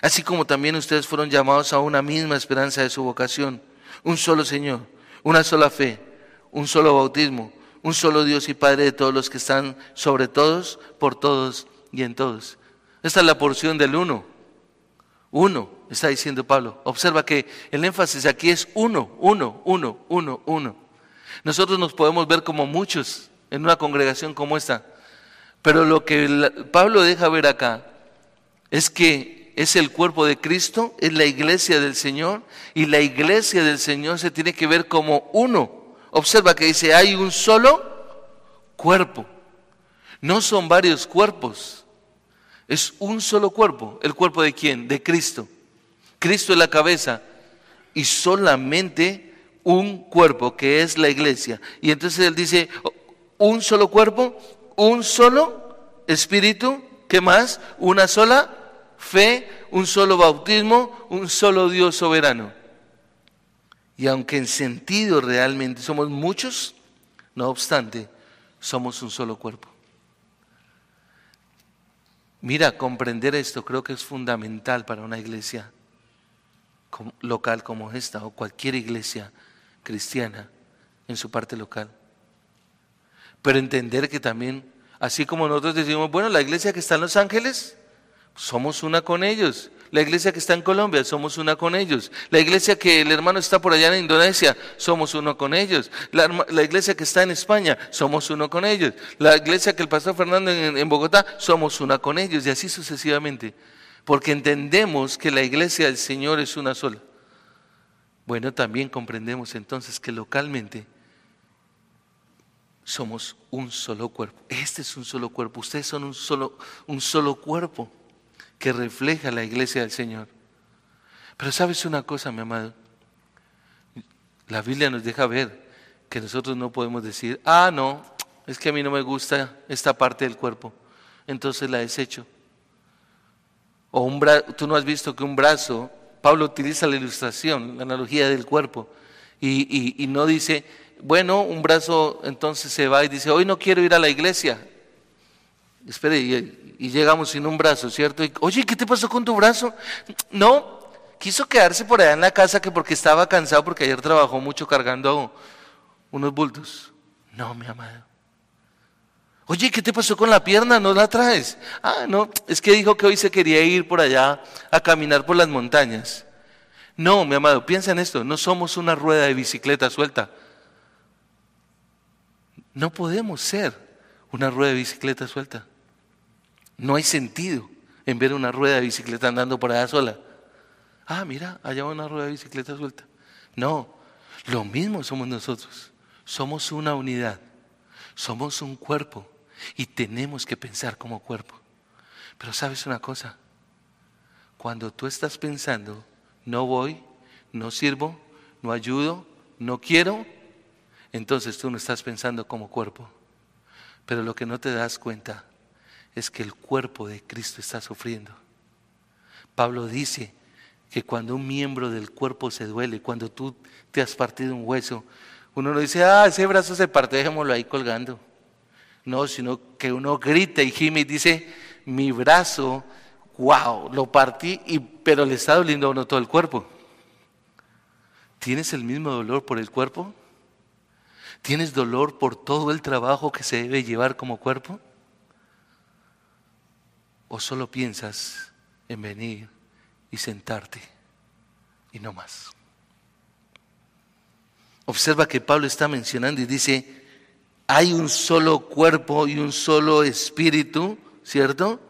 Así como también ustedes fueron llamados a una misma esperanza de su vocación, un solo Señor, una sola fe, un solo bautismo un solo Dios y Padre de todos los que están sobre todos, por todos y en todos. Esta es la porción del uno. Uno, está diciendo Pablo. Observa que el énfasis aquí es uno, uno, uno, uno, uno. Nosotros nos podemos ver como muchos en una congregación como esta, pero lo que Pablo deja ver acá es que es el cuerpo de Cristo, es la iglesia del Señor, y la iglesia del Señor se tiene que ver como uno. Observa que dice, hay un solo cuerpo. No son varios cuerpos. Es un solo cuerpo. ¿El cuerpo de quién? De Cristo. Cristo es la cabeza y solamente un cuerpo, que es la iglesia. Y entonces él dice, un solo cuerpo, un solo espíritu, ¿qué más? Una sola fe, un solo bautismo, un solo Dios soberano. Y aunque en sentido realmente somos muchos, no obstante, somos un solo cuerpo. Mira, comprender esto creo que es fundamental para una iglesia local como esta o cualquier iglesia cristiana en su parte local. Pero entender que también, así como nosotros decimos, bueno, la iglesia que está en Los Ángeles, somos una con ellos. La iglesia que está en Colombia, somos una con ellos. La iglesia que el hermano está por allá en Indonesia, somos uno con ellos. La, iglesia que está en España, somos uno con ellos. La iglesia que el pastor Fernando en, en Bogotá, somos una con ellos. Y así sucesivamente. Porque entendemos que la iglesia del Señor es una sola. Bueno, también comprendemos entonces que localmente somos un solo cuerpo. Este es un solo cuerpo. Ustedes son un solo, un solo cuerpo que refleja la iglesia del Señor. Pero sabes una cosa, mi amado, la Biblia nos deja ver que nosotros no podemos decir, ah, no, es que a mí no me gusta esta parte del cuerpo, entonces la desecho. O un tú no has visto que un brazo, Pablo utiliza la ilustración, la analogía del cuerpo, y no dice, bueno, un brazo entonces se va y dice, hoy no quiero ir a la iglesia. Espere, y, llegamos sin un brazo, ¿cierto? Oye, ¿qué te pasó con tu brazo? No, quiso quedarse por allá en la casa que porque estaba cansado, porque ayer trabajó mucho cargando unos bultos. No, mi amado. Oye, ¿qué te pasó con la pierna? ¿No la traes? Ah, no, es que dijo que hoy se quería ir por allá a caminar por las montañas. No, mi amado, piensa en esto, no somos una rueda de bicicleta suelta. No podemos ser una rueda de bicicleta suelta. No hay sentido en ver una rueda de bicicleta andando por allá sola. Ah, mira, allá va una rueda de bicicleta suelta. No, lo mismo somos nosotros. Somos una unidad. Somos un cuerpo y tenemos que pensar como cuerpo. Pero sabes una cosa, cuando tú estás pensando, no voy, no sirvo, no ayudo, no quiero, entonces tú no estás pensando como cuerpo. Pero lo que no te das cuenta es que el cuerpo de Cristo está sufriendo. Pablo dice que cuando un miembro del cuerpo se duele, cuando tú te has partido un hueso, uno no dice, ah, ese brazo se parte, dejémoslo ahí colgando. No, sino que uno grita y gime y dice, mi brazo, wow, lo partí, y, pero le está doliendo a uno todo el cuerpo. ¿Tienes el mismo dolor por el cuerpo? ¿Tienes dolor por todo el trabajo que se debe llevar como cuerpo? ¿O solo piensas en venir y sentarte y no más? Observa que Pablo está mencionando y dice, hay un solo cuerpo y un solo espíritu, ¿cierto?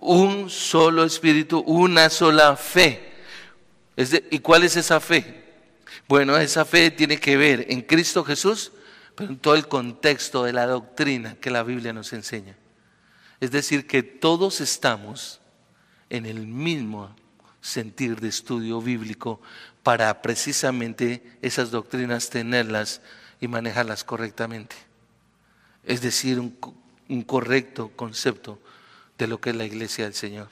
Un solo espíritu, una sola fe. ¿Y cuál es esa fe? Bueno, esa fe tiene que ver en Cristo Jesús, pero en todo el contexto de la doctrina que la Biblia nos enseña. Es decir, que todos estamos en el mismo sentir de estudio bíblico para precisamente esas doctrinas tenerlas y manejarlas correctamente. Es decir, un, correcto concepto de lo que es la iglesia del Señor.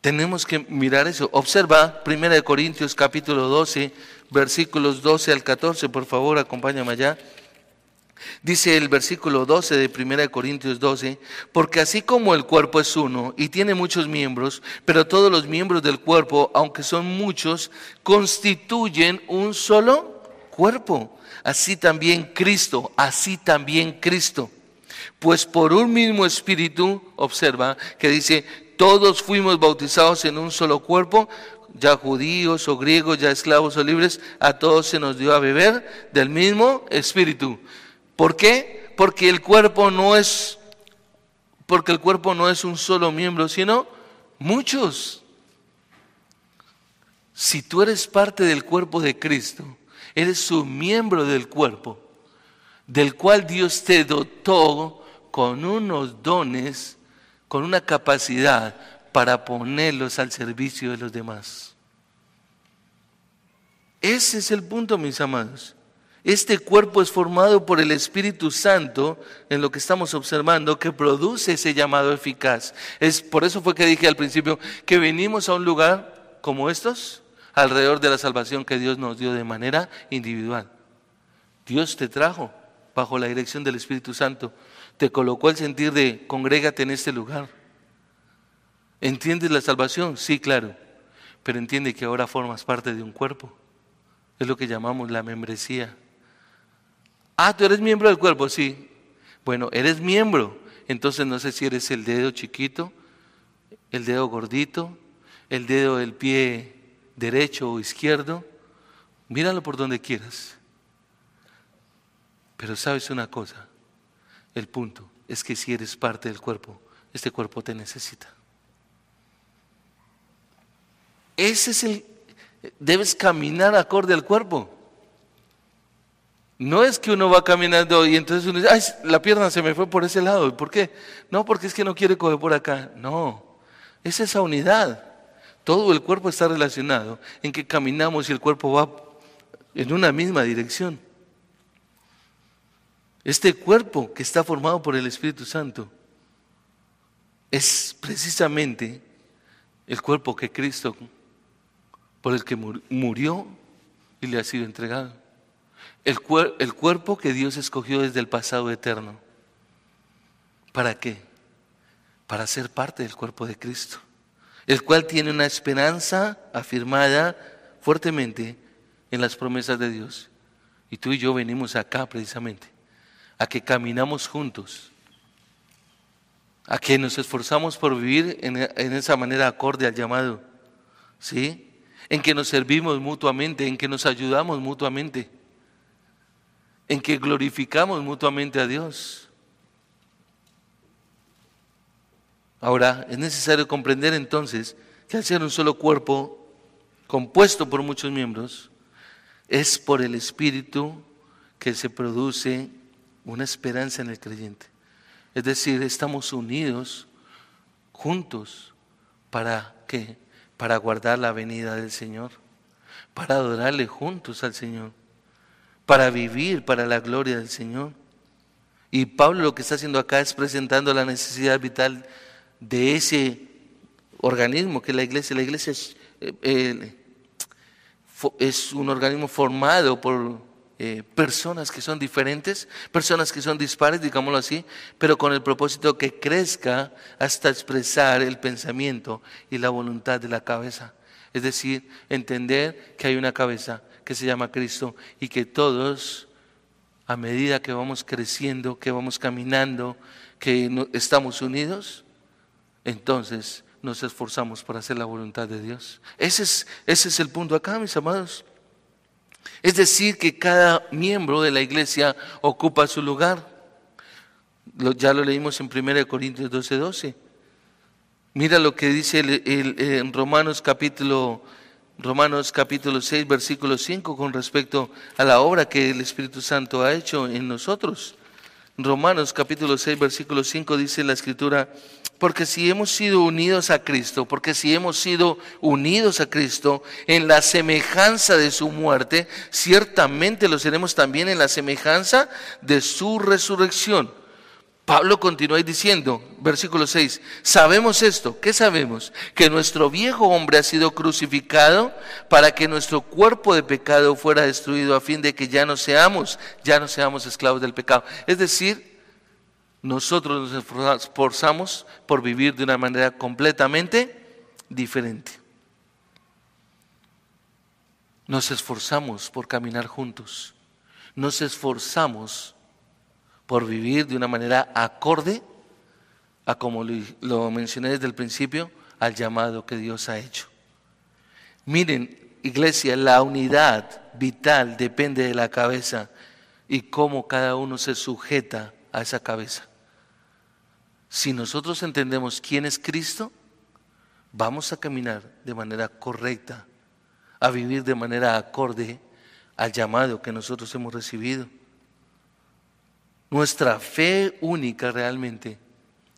Tenemos que mirar eso. Observa 1 Corintios capítulo 12, versículos 12 al 14, por favor, acompáñame allá. Dice el versículo 12 de 1 Corintios 12, porque así como el cuerpo es uno y tiene muchos miembros, pero todos los miembros del cuerpo, aunque son muchos, constituyen un solo cuerpo. Así también Cristo, así también Cristo. Pues por un mismo espíritu, observa, que dice, todos fuimos bautizados en un solo cuerpo, ya judíos o griegos, ya esclavos o libres, a todos se nos dio a beber del mismo espíritu. ¿Por qué? Porque el cuerpo no es porque el cuerpo no es un solo miembro, sino muchos. Si tú eres parte del cuerpo de Cristo, eres un miembro del cuerpo, del cual Dios te dotó con unos dones, con una capacidad para ponerlos al servicio de los demás. Ese es el punto, mis amados. Este cuerpo es formado por el Espíritu Santo, en lo que estamos observando, que produce ese llamado eficaz. Es por eso fue que dije al principio que venimos a un lugar como estos alrededor de la salvación que Dios nos dio de manera individual. Dios te trajo bajo la dirección del Espíritu Santo, te colocó el sentir de congrégate en este lugar. ¿Entiendes la salvación? Sí, claro, pero entiende que ahora formas parte de un cuerpo. Es lo que llamamos la membresía. Ah, tú eres miembro del cuerpo, sí. Bueno, eres miembro. Entonces no sé si eres el dedo chiquito, el dedo gordito, el dedo del pie derecho o izquierdo. Míralo por donde quieras. Pero sabes una cosa, el punto es que si eres parte del cuerpo, este cuerpo te necesita. Ese es el... Debes caminar acorde al cuerpo. No es que uno va caminando y entonces uno dice, ay, la pierna se me fue por ese lado. ¿Por qué? No, porque es que no quiere coger por acá. No, es esa unidad. Todo el cuerpo está relacionado en que caminamos y el cuerpo va en una misma dirección. Este cuerpo que está formado por el Espíritu Santo es precisamente el cuerpo que Cristo, por el que murió y le ha sido entregado. El, el cuerpo que Dios escogió desde el pasado eterno. ¿Para qué? Para ser parte del cuerpo de Cristo, el cual tiene una esperanza afirmada fuertemente en las promesas de Dios. Y tú y yo venimos acá precisamente a que caminamos juntos, a que nos esforzamos por vivir en, esa manera acorde al llamado, ¿sí? En que nos servimos mutuamente, en que nos ayudamos mutuamente, en que glorificamos mutuamente a Dios. Ahora, es necesario comprender entonces que al ser un solo cuerpo, compuesto por muchos miembros, es por el Espíritu que se produce una esperanza en el creyente. Es decir, estamos unidos juntos para qué? Para guardar la venida del Señor, para adorarle juntos al Señor, para vivir para la gloria del Señor. Y Pablo lo que está haciendo acá es presentando la necesidad vital de ese organismo que es la iglesia. La iglesia es, eh, eh, un organismo formado por eh, personas que son diferentes, personas que son dispares, digámoslo así, pero con el propósito que crezca hasta expresar el pensamiento y la voluntad de la cabeza. Es decir, entender que hay una cabeza que se llama Cristo y que todos, a medida que vamos creciendo, que vamos caminando, que estamos unidos, entonces nos esforzamos por hacer la voluntad de Dios. Ese es, ese es el punto acá, mis amados. Es decir, que cada miembro de la iglesia ocupa su lugar. ya lo leímos en 1 Corintios 12, 12. Mira lo que dice en Romanos capítulo, Romanos capítulo 6, versículo 5 con respecto a la obra que el Espíritu Santo ha hecho en nosotros. Romanos capítulo 6, versículo 5 dice la escritura, porque si hemos sido unidos a Cristo, porque si hemos sido unidos a Cristo en la semejanza de su muerte, ciertamente lo seremos también en la semejanza de su resurrección. Pablo continúa diciendo, versículo 6, sabemos esto, ¿qué sabemos? Que nuestro viejo hombre ha sido crucificado para que nuestro cuerpo de pecado fuera destruido a fin de que ya no seamos, ya no seamos esclavos del pecado. Es decir, nosotros nos esforzamos por vivir de una manera completamente diferente. Nos esforzamos por caminar juntos. Nos esforzamos por vivir de una manera acorde a como lo mencioné desde el principio, al llamado que Dios ha hecho. Miren, iglesia, la unidad vital depende de la cabeza y cómo cada uno se sujeta a esa cabeza. Si nosotros entendemos quién es Cristo, vamos a caminar de manera correcta, a vivir de manera acorde al llamado que nosotros hemos recibido. Nuestra fe única realmente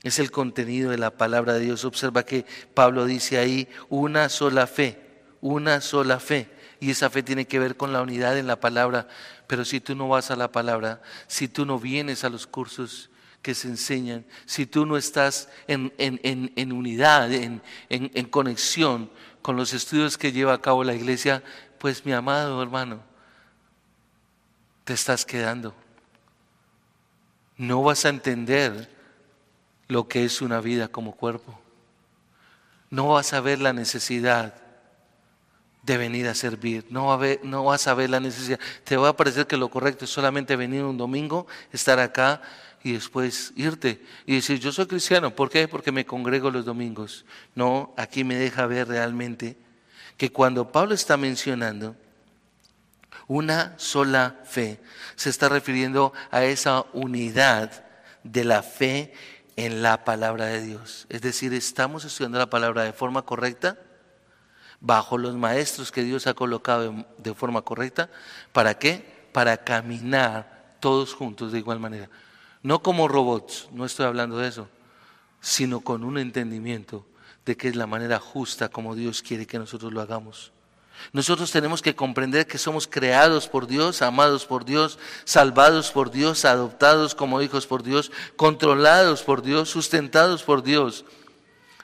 es el contenido de la palabra de Dios. Observa que Pablo dice ahí una sola fe, una sola fe. Y esa fe tiene que ver con la unidad en la palabra. Pero si tú no vas a la palabra, si tú no vienes a los cursos, que se enseñan, si tú no estás en, unidad, en, en conexión con los estudios que lleva a cabo la iglesia, pues mi amado hermano, te estás quedando. No vas a entender lo que es una vida como cuerpo. No vas a ver la necesidad de venir a servir. No, no vas a ver la necesidad. Te va a parecer que lo correcto es solamente venir un domingo, estar acá y después irte y decir, yo soy cristiano. ¿Por qué? Porque me congrego los domingos. No, aquí me deja ver realmente que cuando Pablo está mencionando una sola fe, se está refiriendo a esa unidad de la fe en la palabra de Dios. Es decir, estamos estudiando la palabra de forma correcta bajo los maestros que Dios ha colocado de forma correcta. ¿Para qué? Para caminar todos juntos de igual manera. No como robots, no estoy hablando de eso, sino con un entendimiento de que es la manera justa como Dios quiere que nosotros lo hagamos. Nosotros tenemos que comprender que somos creados por Dios, amados por Dios, salvados por Dios, adoptados como hijos por Dios, controlados por Dios, sustentados por Dios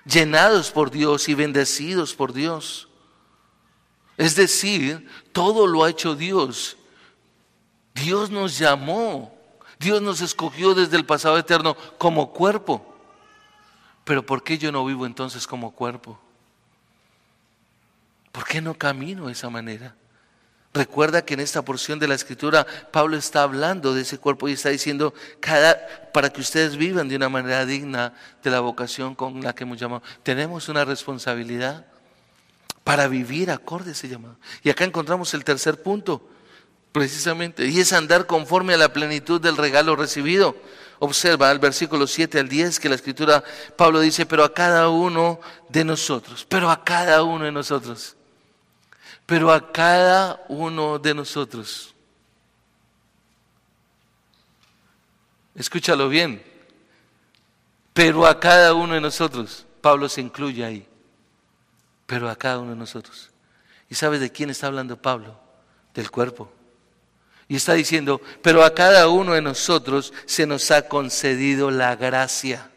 llenados por Dios y bendecidos por Dios. Es decir, todo lo ha hecho Dios. Dios nos llamó, Dios nos escogió desde el pasado eterno como cuerpo. Pero ¿por qué yo no vivo entonces como cuerpo? ¿Por qué no camino de esa manera? Recuerda que en esta porción de la escritura Pablo está hablando de ese cuerpo y está diciendo cada, para que ustedes vivan de una manera digna de la vocación con la que hemos llamado. Tenemos una responsabilidad para vivir acorde a ese llamado. Y acá encontramos el tercer punto, precisamente, y es andar conforme a la plenitud del regalo recibido. Observa el versículo 7 al 10 que la escritura, Pablo dice, pero a cada uno de nosotros, pero a cada uno de nosotros pero a cada uno de nosotros. Escúchalo bien, pero a cada uno de nosotros. Pablo se incluye ahí, pero a cada uno de nosotros. ¿Y sabes de quién está hablando Pablo? Del cuerpo. Y está diciendo, pero a cada uno de nosotros se nos ha concedido la gracia.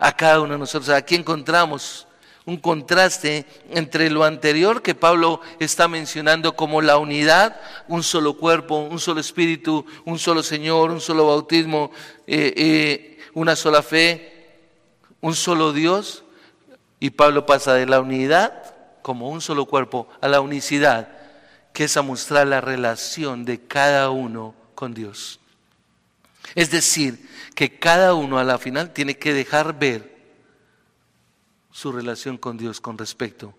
A cada uno de nosotros. Aquí encontramos un contraste entre lo anterior que Pablo está mencionando como la unidad, un solo cuerpo, un solo espíritu, un solo Señor, un solo bautismo, eh, eh, una sola fe, un solo Dios. Y Pablo pasa de la unidad como un solo cuerpo a la unicidad, que es a mostrar la relación de cada uno con Dios. Es decir, que cada uno a la final tiene que dejar ver su relación con Dios con respecto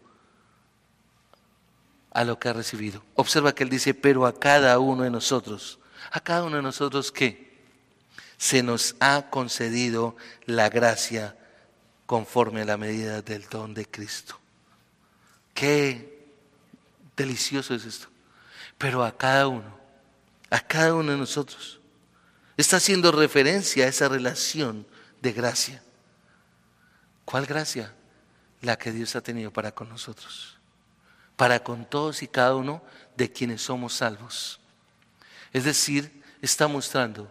a lo que ha recibido. Observa que él dice, pero a cada uno de nosotros, a cada uno de nosotros qué? Se nos ha concedido la gracia conforme a la medida del don de Cristo. Qué delicioso es esto. Pero a cada uno, a cada uno de nosotros, está haciendo referencia a esa relación de gracia. ¿Cuál gracia? La que Dios ha tenido para con nosotros, para con todos y cada uno de quienes somos salvos. Es decir, está mostrando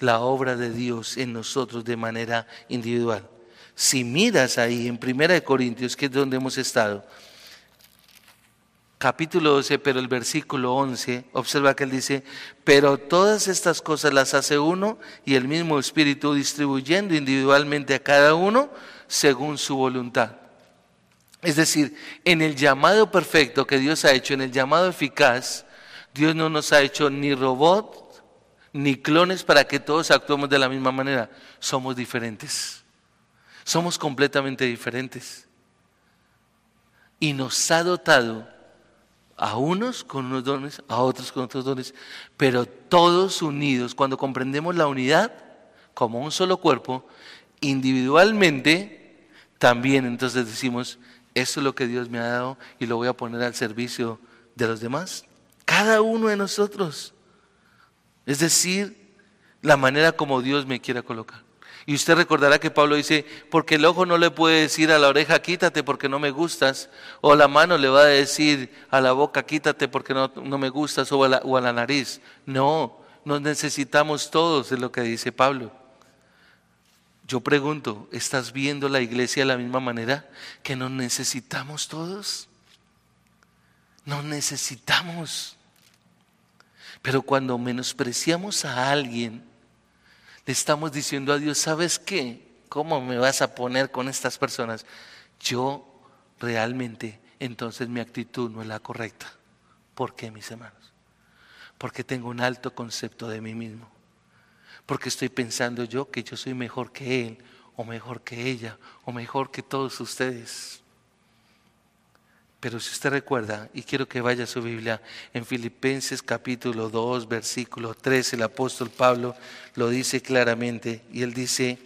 la obra de Dios en nosotros de manera individual. Si miras ahí en Primera de Corintios, que es donde hemos estado, capítulo 12, pero el versículo 11, observa que él dice, pero todas estas cosas las hace uno y el mismo Espíritu distribuyendo individualmente a cada uno según su voluntad. Es decir, en el llamado perfecto que Dios ha hecho, en el llamado eficaz, Dios no nos ha hecho ni robot ni clones para que todos actuemos de la misma manera. Somos diferentes. Somos completamente diferentes. Y nos ha dotado a unos con unos dones, a otros con otros dones, pero todos unidos, cuando comprendemos la unidad como un solo cuerpo, individualmente, también entonces decimos, eso es lo que Dios me ha dado y lo voy a poner al servicio de los demás. Cada uno de nosotros. Es decir, la manera como Dios me quiera colocar. Y usted recordará que Pablo dice, porque el ojo no le puede decir a la oreja, quítate porque no me gustas, o la mano le va a decir a la boca, quítate porque no, me gustas, o a, la, o a la nariz. No, nos necesitamos todos, es lo que dice Pablo. Yo pregunto, ¿estás viendo la iglesia de la misma manera que nos necesitamos todos? Nos necesitamos. Pero cuando menospreciamos a alguien, le estamos diciendo a Dios, ¿sabes qué? ¿Cómo me vas a poner con estas personas? Yo realmente, entonces mi actitud no es la correcta. ¿Por qué, mis hermanos? Porque tengo un alto concepto de mí mismo. Porque estoy pensando yo que yo soy mejor que él, o mejor que ella, o mejor que todos ustedes. Pero si usted recuerda, y quiero que vaya a su Biblia, en Filipenses capítulo 2, versículo 3, el apóstol Pablo lo dice claramente, y él dice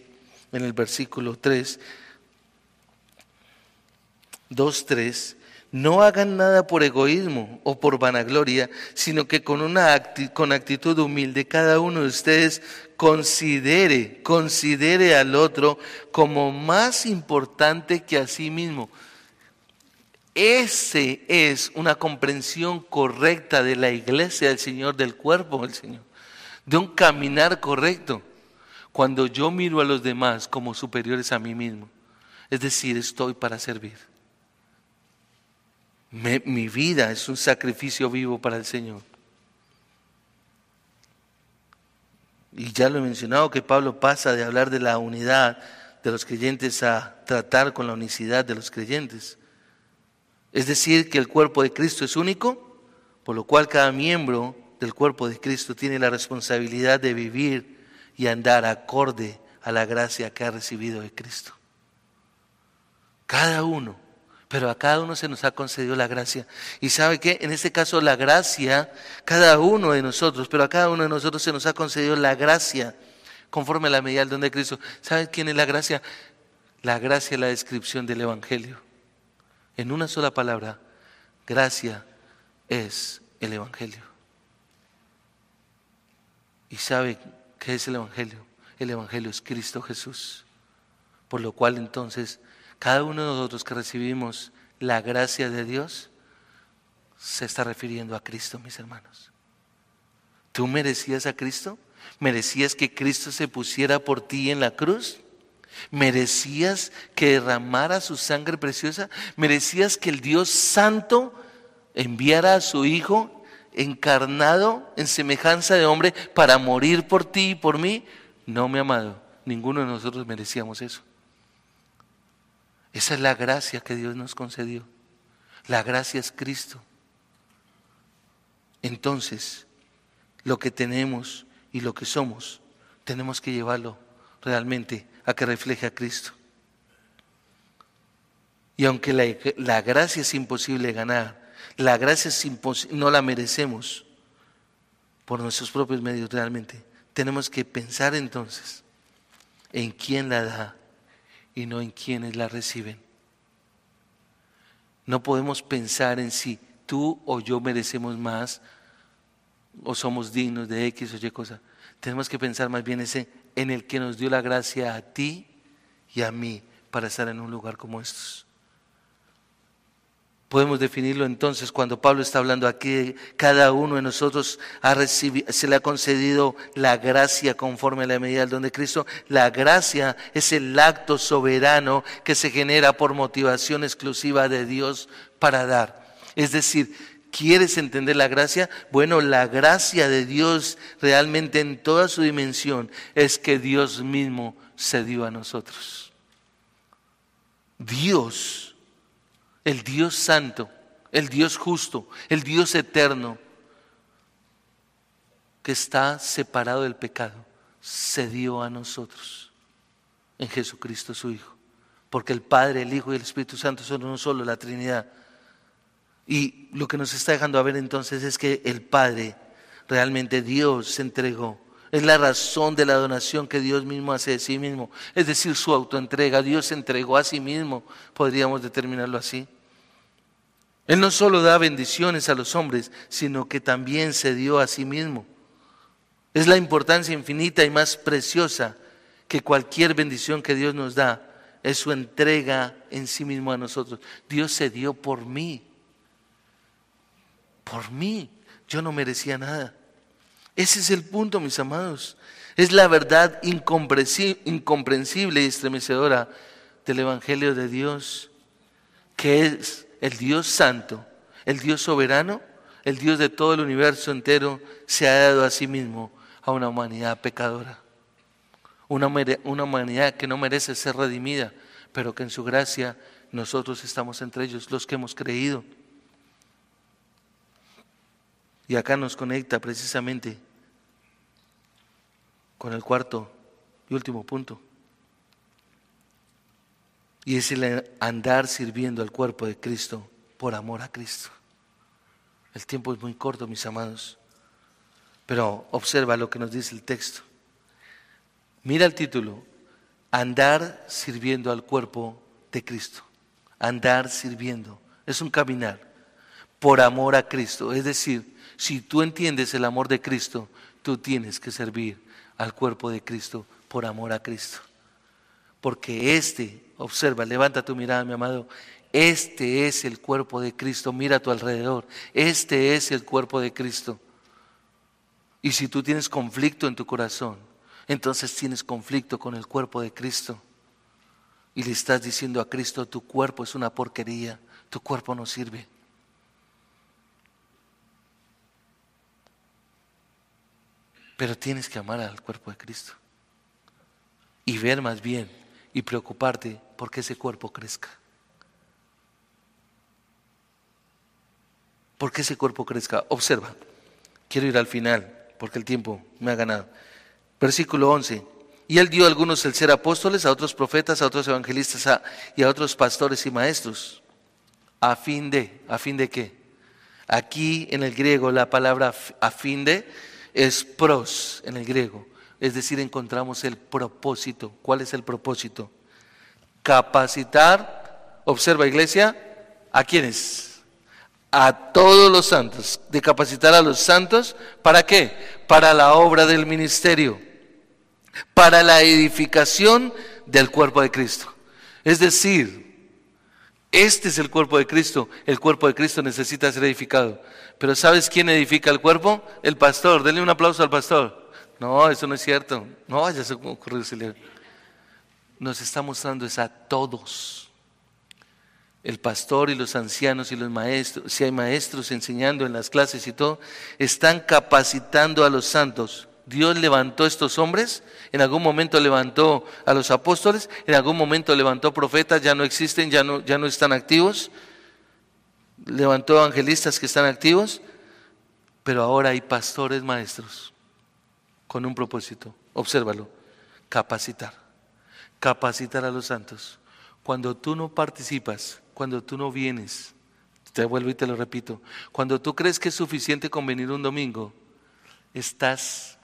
en el versículo 3, 2, 3, no hagan nada por egoísmo o por vanagloria, sino que con una con actitud humilde cada uno de ustedes considere, considere al otro como más importante que a sí mismo. Ese es una comprensión correcta de la iglesia del Señor, del cuerpo del Señor, de un caminar correcto. Cuando yo miro a los demás como superiores a mí mismo, es decir, estoy para servir mi vida es un sacrificio vivo para el Señor. Y ya lo he mencionado que Pablo pasa de hablar de la unidad de los creyentes a tratar con la unicidad de los creyentes. Es decir, que el cuerpo de Cristo es único, por lo cual cada miembro del cuerpo de Cristo tiene la responsabilidad de vivir y andar acorde a la gracia que ha recibido de Cristo. Cada uno pero a cada uno se nos ha concedido la gracia. Y sabe que en este caso la gracia, cada uno de nosotros, pero a cada uno de nosotros se nos ha concedido la gracia conforme a la medida del don de Cristo. ¿Sabe quién es la gracia? La gracia es la descripción del Evangelio. En una sola palabra, gracia es el Evangelio. ¿Y sabe qué es el Evangelio? El Evangelio es Cristo Jesús. Por lo cual entonces cada uno de nosotros que recibimos la gracia de Dios se está refiriendo a Cristo, mis hermanos. ¿Tú merecías a Cristo? ¿Merecías que Cristo se pusiera por ti en la cruz? ¿Merecías que derramara su sangre preciosa? ¿Merecías que el Dios Santo enviara a su Hijo encarnado en semejanza de hombre para morir por ti y por mí? No, mi amado, ninguno de nosotros merecíamos eso. Esa es la gracia que Dios nos concedió. La gracia es Cristo. Entonces, lo que tenemos y lo que somos, tenemos que llevarlo realmente a que refleje a Cristo. Y aunque la, gracia es imposible ganar, la gracia es no la merecemos por nuestros propios medios realmente, tenemos que pensar entonces en quién la da y no en quienes la reciben. No podemos pensar en si tú o yo merecemos más o somos dignos de X o Y cosa. Tenemos que pensar más bien ese, en el que nos dio la gracia a ti y a mí para estar en un lugar como estos. Podemos definirlo entonces cuando Pablo está hablando aquí, cada uno de nosotros se le ha concedido la gracia conforme a la medida del don de Cristo. La gracia es el acto soberano que se genera por motivación exclusiva de Dios para dar. Es decir, ¿quieres entender la gracia? Bueno, la gracia de Dios realmente en toda su dimensión es que Dios mismo se dio a nosotros. Dios el Dios santo, el Dios justo, el Dios eterno, que está separado del pecado, se dio a nosotros en Jesucristo su Hijo. Porque el Padre, el Hijo y el Espíritu Santo son uno solo, la Trinidad. Y lo que nos está dejando a ver entonces es que el Padre, realmente Dios se entregó. Es la razón de la donación que Dios mismo hace de sí mismo. Es decir, su autoentrega. Dios se entregó a sí mismo, podríamos determinarlo así. Él no solo da bendiciones a los hombres, sino que también se dio a sí mismo. Es la importancia infinita y más preciosa que cualquier bendición que Dios nos da, es su entrega en sí mismo a nosotros. Dios se dio por mí, por mí. Yo no merecía nada. Ese es el punto, mis amados. Es la verdad incomprensible y estremecedora del Evangelio de Dios, que es el Dios santo, el Dios soberano, el Dios de todo el universo entero, se ha dado a sí mismo a una humanidad pecadora. Una, una humanidad que no merece ser redimida, pero que en su gracia nosotros estamos entre ellos, los que hemos creído. Y acá nos conecta precisamente con el cuarto y último punto. Y es el andar sirviendo al cuerpo de Cristo por amor a Cristo. El tiempo es muy corto, mis amados. Pero observa lo que nos dice el texto. Mira el título. Andar sirviendo al cuerpo de Cristo. Andar sirviendo. Es un caminar por amor a Cristo. Es decir, si tú entiendes el amor de Cristo, tú tienes que servir al cuerpo de Cristo por amor a Cristo. Porque este, observa, levanta tu mirada, mi amado, este es el cuerpo de Cristo, mira a tu alrededor, este es el cuerpo de Cristo. Y si tú tienes conflicto en tu corazón, entonces tienes conflicto con el cuerpo de Cristo. Y le estás diciendo a Cristo, tu cuerpo es una porquería, tu cuerpo no sirve. Pero tienes que amar al cuerpo de Cristo. Y ver más bien y preocuparte porque ese cuerpo crezca. Porque ese cuerpo crezca. Observa. Quiero ir al final porque el tiempo me ha ganado. Versículo 11. Y él dio a algunos el ser apóstoles, a otros profetas, a otros evangelistas y a otros pastores y maestros. ¿A fin de? ¿A fin de qué? Aquí en el griego la palabra a fin de es pros en el griego. Es decir, encontramos el propósito. ¿Cuál es el propósito? Capacitar, observa iglesia, ¿a quiénes? A todos los santos. De capacitar a los santos, ¿para qué? Para la obra del ministerio. Para la edificación del cuerpo de Cristo. Es decir, este es el cuerpo de Cristo. El cuerpo de Cristo necesita ser edificado. Pero ¿sabes quién edifica el cuerpo? El pastor. Denle un aplauso al pastor. No, eso no es cierto. No, ya se ocurrió Nos está mostrando es a todos. El pastor y los ancianos y los maestros, si hay maestros enseñando en las clases y todo, están capacitando a los santos Dios levantó a estos hombres, en algún momento levantó a los apóstoles, en algún momento levantó profetas, ya no existen, ya no, ya no están activos, levantó evangelistas que están activos, pero ahora hay pastores maestros con un propósito, obsérvalo, capacitar, capacitar a los santos. Cuando tú no participas, cuando tú no vienes, te vuelvo y te lo repito, cuando tú crees que es suficiente con venir un domingo, estás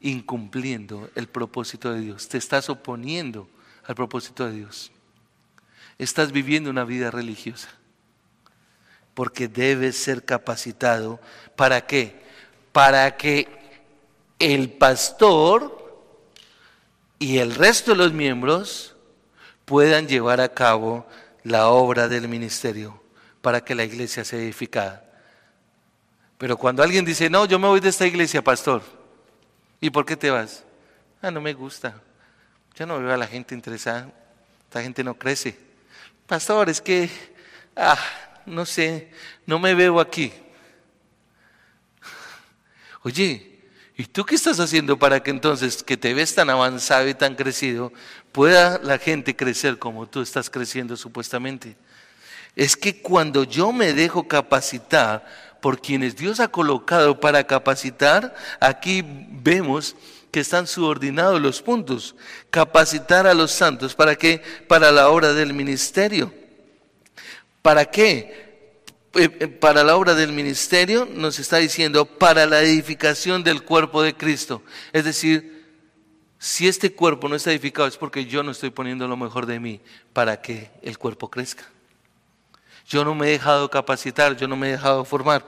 incumpliendo el propósito de Dios, te estás oponiendo al propósito de Dios. Estás viviendo una vida religiosa, porque debes ser capacitado. ¿Para qué? Para que el pastor y el resto de los miembros puedan llevar a cabo la obra del ministerio para que la iglesia sea edificada. Pero cuando alguien dice, no, yo me voy de esta iglesia, pastor, ¿Y por qué te vas? Ah, no me gusta. Ya no veo a la gente interesada. Esta gente no crece. Pastor, es que, ah, no sé, no me veo aquí. Oye, ¿y tú qué estás haciendo para que entonces, que te ves tan avanzado y tan crecido, pueda la gente crecer como tú estás creciendo supuestamente? Es que cuando yo me dejo capacitar, por quienes Dios ha colocado para capacitar, aquí vemos que están subordinados los puntos. Capacitar a los santos, ¿para qué? Para la obra del ministerio. ¿Para qué? Eh, eh, para la obra del ministerio nos está diciendo para la edificación del cuerpo de Cristo. Es decir, si este cuerpo no está edificado es porque yo no estoy poniendo lo mejor de mí para que el cuerpo crezca. Yo no me he dejado capacitar, yo no me he dejado formar.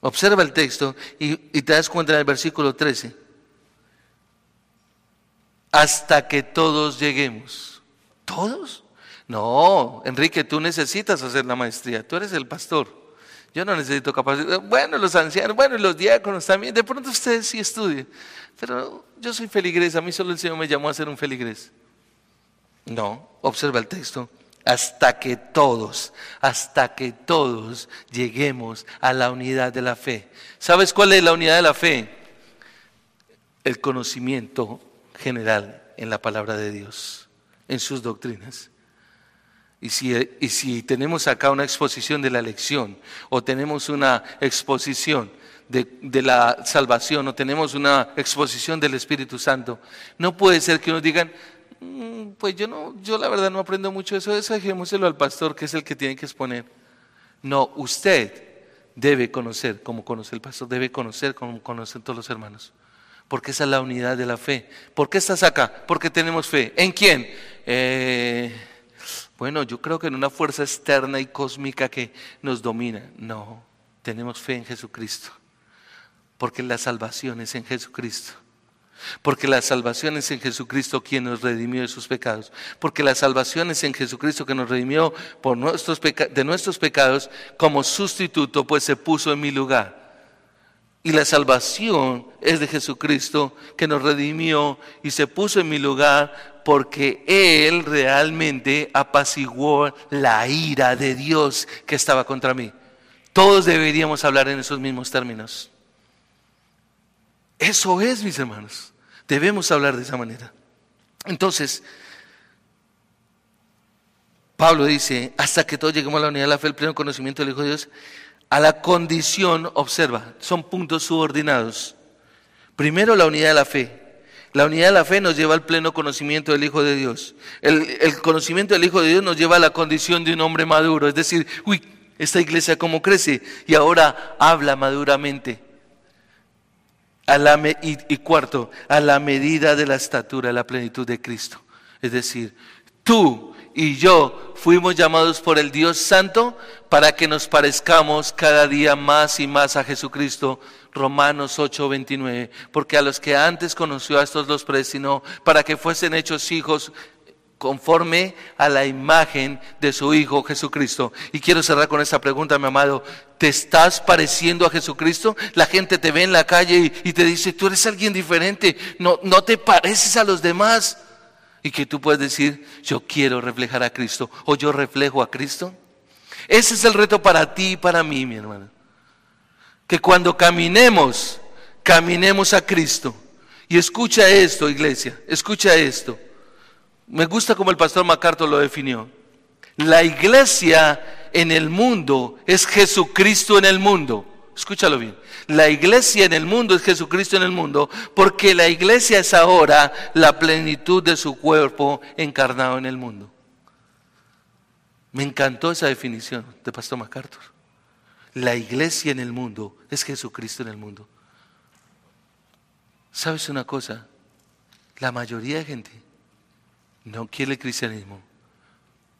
Observa el texto y, te das cuenta en el versículo 13. Hasta que todos lleguemos. ¿Todos? No, Enrique, tú necesitas hacer la maestría. Tú eres el pastor. Yo no necesito capacidad. Bueno, los ancianos, bueno, los diáconos también. De pronto ustedes sí estudien. Pero yo soy feligrés, a mí solo el Señor me llamó a ser un feligrés. No, observa el texto. Hasta que todos, hasta que todos lleguemos a la unidad de la fe. ¿Sabes cuál es la unidad de la fe? El conocimiento general en la palabra de Dios, en sus doctrinas. Y si, y si, tenemos acá una exposición de la lección o tenemos una exposición de, la salvación o tenemos una exposición del Espíritu Santo, no puede ser que nos digan, mm, pues yo no, yo la verdad no aprendo mucho eso, eso dejémoselo al pastor que es el que tiene que exponer. No, usted debe conocer, como conoce el pastor, debe conocer como conocen todos los hermanos. Porque esa es la unidad de la fe. ¿Por qué estás acá? Porque tenemos fe. ¿En quién? Eh, bueno, yo creo que en una fuerza externa y cósmica que nos domina. No, tenemos fe en Jesucristo. Porque la salvación es en Jesucristo. Porque la salvación es en Jesucristo quien nos redimió de sus pecados. Porque la salvación es en Jesucristo que nos redimió por nuestros de nuestros pecados como sustituto, pues se puso en mi lugar. Y la salvación es de Jesucristo que nos redimió y se puso en mi lugar porque Él realmente apaciguó la ira de Dios que estaba contra mí. Todos deberíamos hablar en esos mismos términos. Eso es, mis hermanos. Debemos hablar de esa manera. Entonces, Pablo dice, hasta que todos lleguemos a la unidad de la fe, el pleno conocimiento del Hijo de Dios, a la condición, observa, son puntos subordinados. Primero la unidad de la fe. La unidad de la fe nos lleva al pleno conocimiento del Hijo de Dios. El, conocimiento del Hijo de Dios nos lleva a la condición de un hombre maduro. Es decir, uy, esta iglesia cómo crece y ahora habla maduramente. A la y, cuarto, a la medida de la estatura, la plenitud de Cristo. Es decir, tú y yo fuimos llamados por el Dios Santo para que nos parezcamos cada día más y más a Jesucristo. Romanos 8:29, porque a los que antes conoció a estos los predestinó para que fuesen hechos hijos conforme a la imagen de su Hijo Jesucristo. Y quiero cerrar con esta pregunta, mi amado. ¿Te estás pareciendo a Jesucristo? La gente te ve en la calle y, te dice, tú eres alguien diferente, no, no te pareces a los demás y que tú puedes decir, yo quiero reflejar a Cristo o yo reflejo a Cristo. Ese es el reto para ti y para mí, mi hermano. Que cuando caminemos, caminemos a Cristo. Y escucha esto, iglesia, escucha esto. Me gusta como el pastor MacArthur lo definió. La iglesia en el mundo es Jesucristo en el mundo. Escúchalo bien. La iglesia en el mundo es Jesucristo en el mundo, porque la iglesia es ahora la plenitud de su cuerpo encarnado en el mundo. Me encantó esa definición de Pastor MacArthur. La iglesia en el mundo es Jesucristo en el mundo. ¿Sabes una cosa? La mayoría de gente no quiere el cristianismo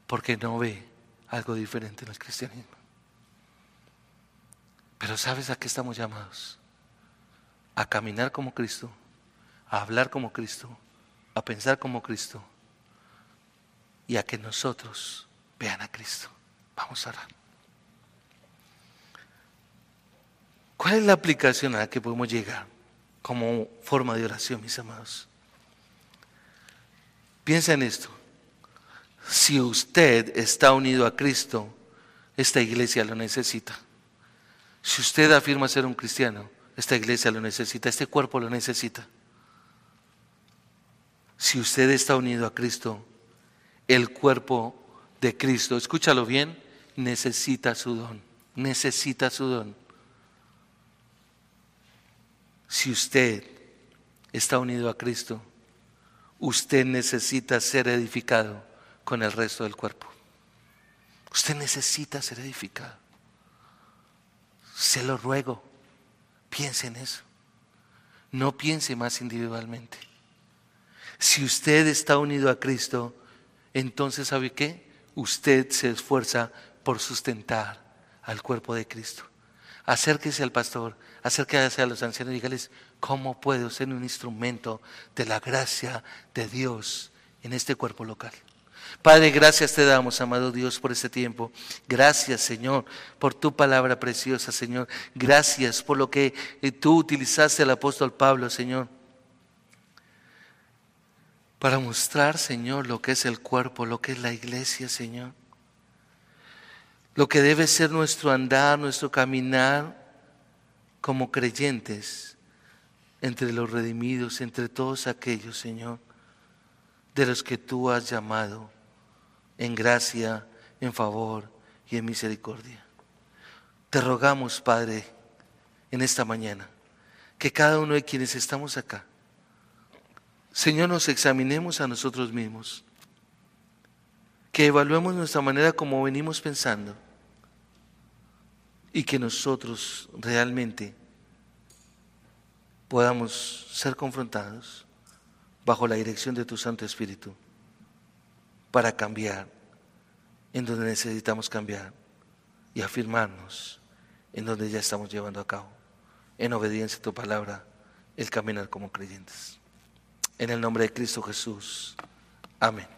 porque no ve algo diferente en el cristianismo. Pero ¿sabes a qué estamos llamados? A caminar como Cristo, a hablar como Cristo, a pensar como Cristo y a que nosotros vean a Cristo. Vamos a orar. ¿Cuál es la aplicación a la que podemos llegar como forma de oración, mis amados? Piensa en esto. Si usted está unido a Cristo, esta iglesia lo necesita. Si usted afirma ser un cristiano, esta iglesia lo necesita, este cuerpo lo necesita. Si usted está unido a Cristo, el cuerpo de Cristo, escúchalo bien, necesita su don, necesita su don. Si usted está unido a Cristo, usted necesita ser edificado con el resto del cuerpo. Usted necesita ser edificado. Se lo ruego, piense en eso. No piense más individualmente. Si usted está unido a Cristo, entonces ¿sabe qué? Usted se esfuerza por sustentar al cuerpo de Cristo. Acérquese al pastor, acérquese a los ancianos y dígales, ¿cómo puedo ser un instrumento de la gracia de Dios en este cuerpo local? Padre, gracias te damos, amado Dios, por este tiempo. Gracias, Señor, por tu palabra preciosa, Señor. Gracias por lo que eh, tú utilizaste al apóstol Pablo, Señor. Para mostrar, Señor, lo que es el cuerpo, lo que es la iglesia, Señor. Lo que debe ser nuestro andar, nuestro caminar como creyentes entre los redimidos, entre todos aquellos, Señor, de los que tú has llamado en gracia, en favor y en misericordia. Te rogamos, Padre, en esta mañana, que cada uno de quienes estamos acá, Señor, nos examinemos a nosotros mismos, que evaluemos nuestra manera como venimos pensando y que nosotros realmente podamos ser confrontados bajo la dirección de tu Santo Espíritu para cambiar en donde necesitamos cambiar y afirmarnos en donde ya estamos llevando a cabo, en obediencia a tu palabra, el caminar como creyentes. En el nombre de Cristo Jesús. Amén.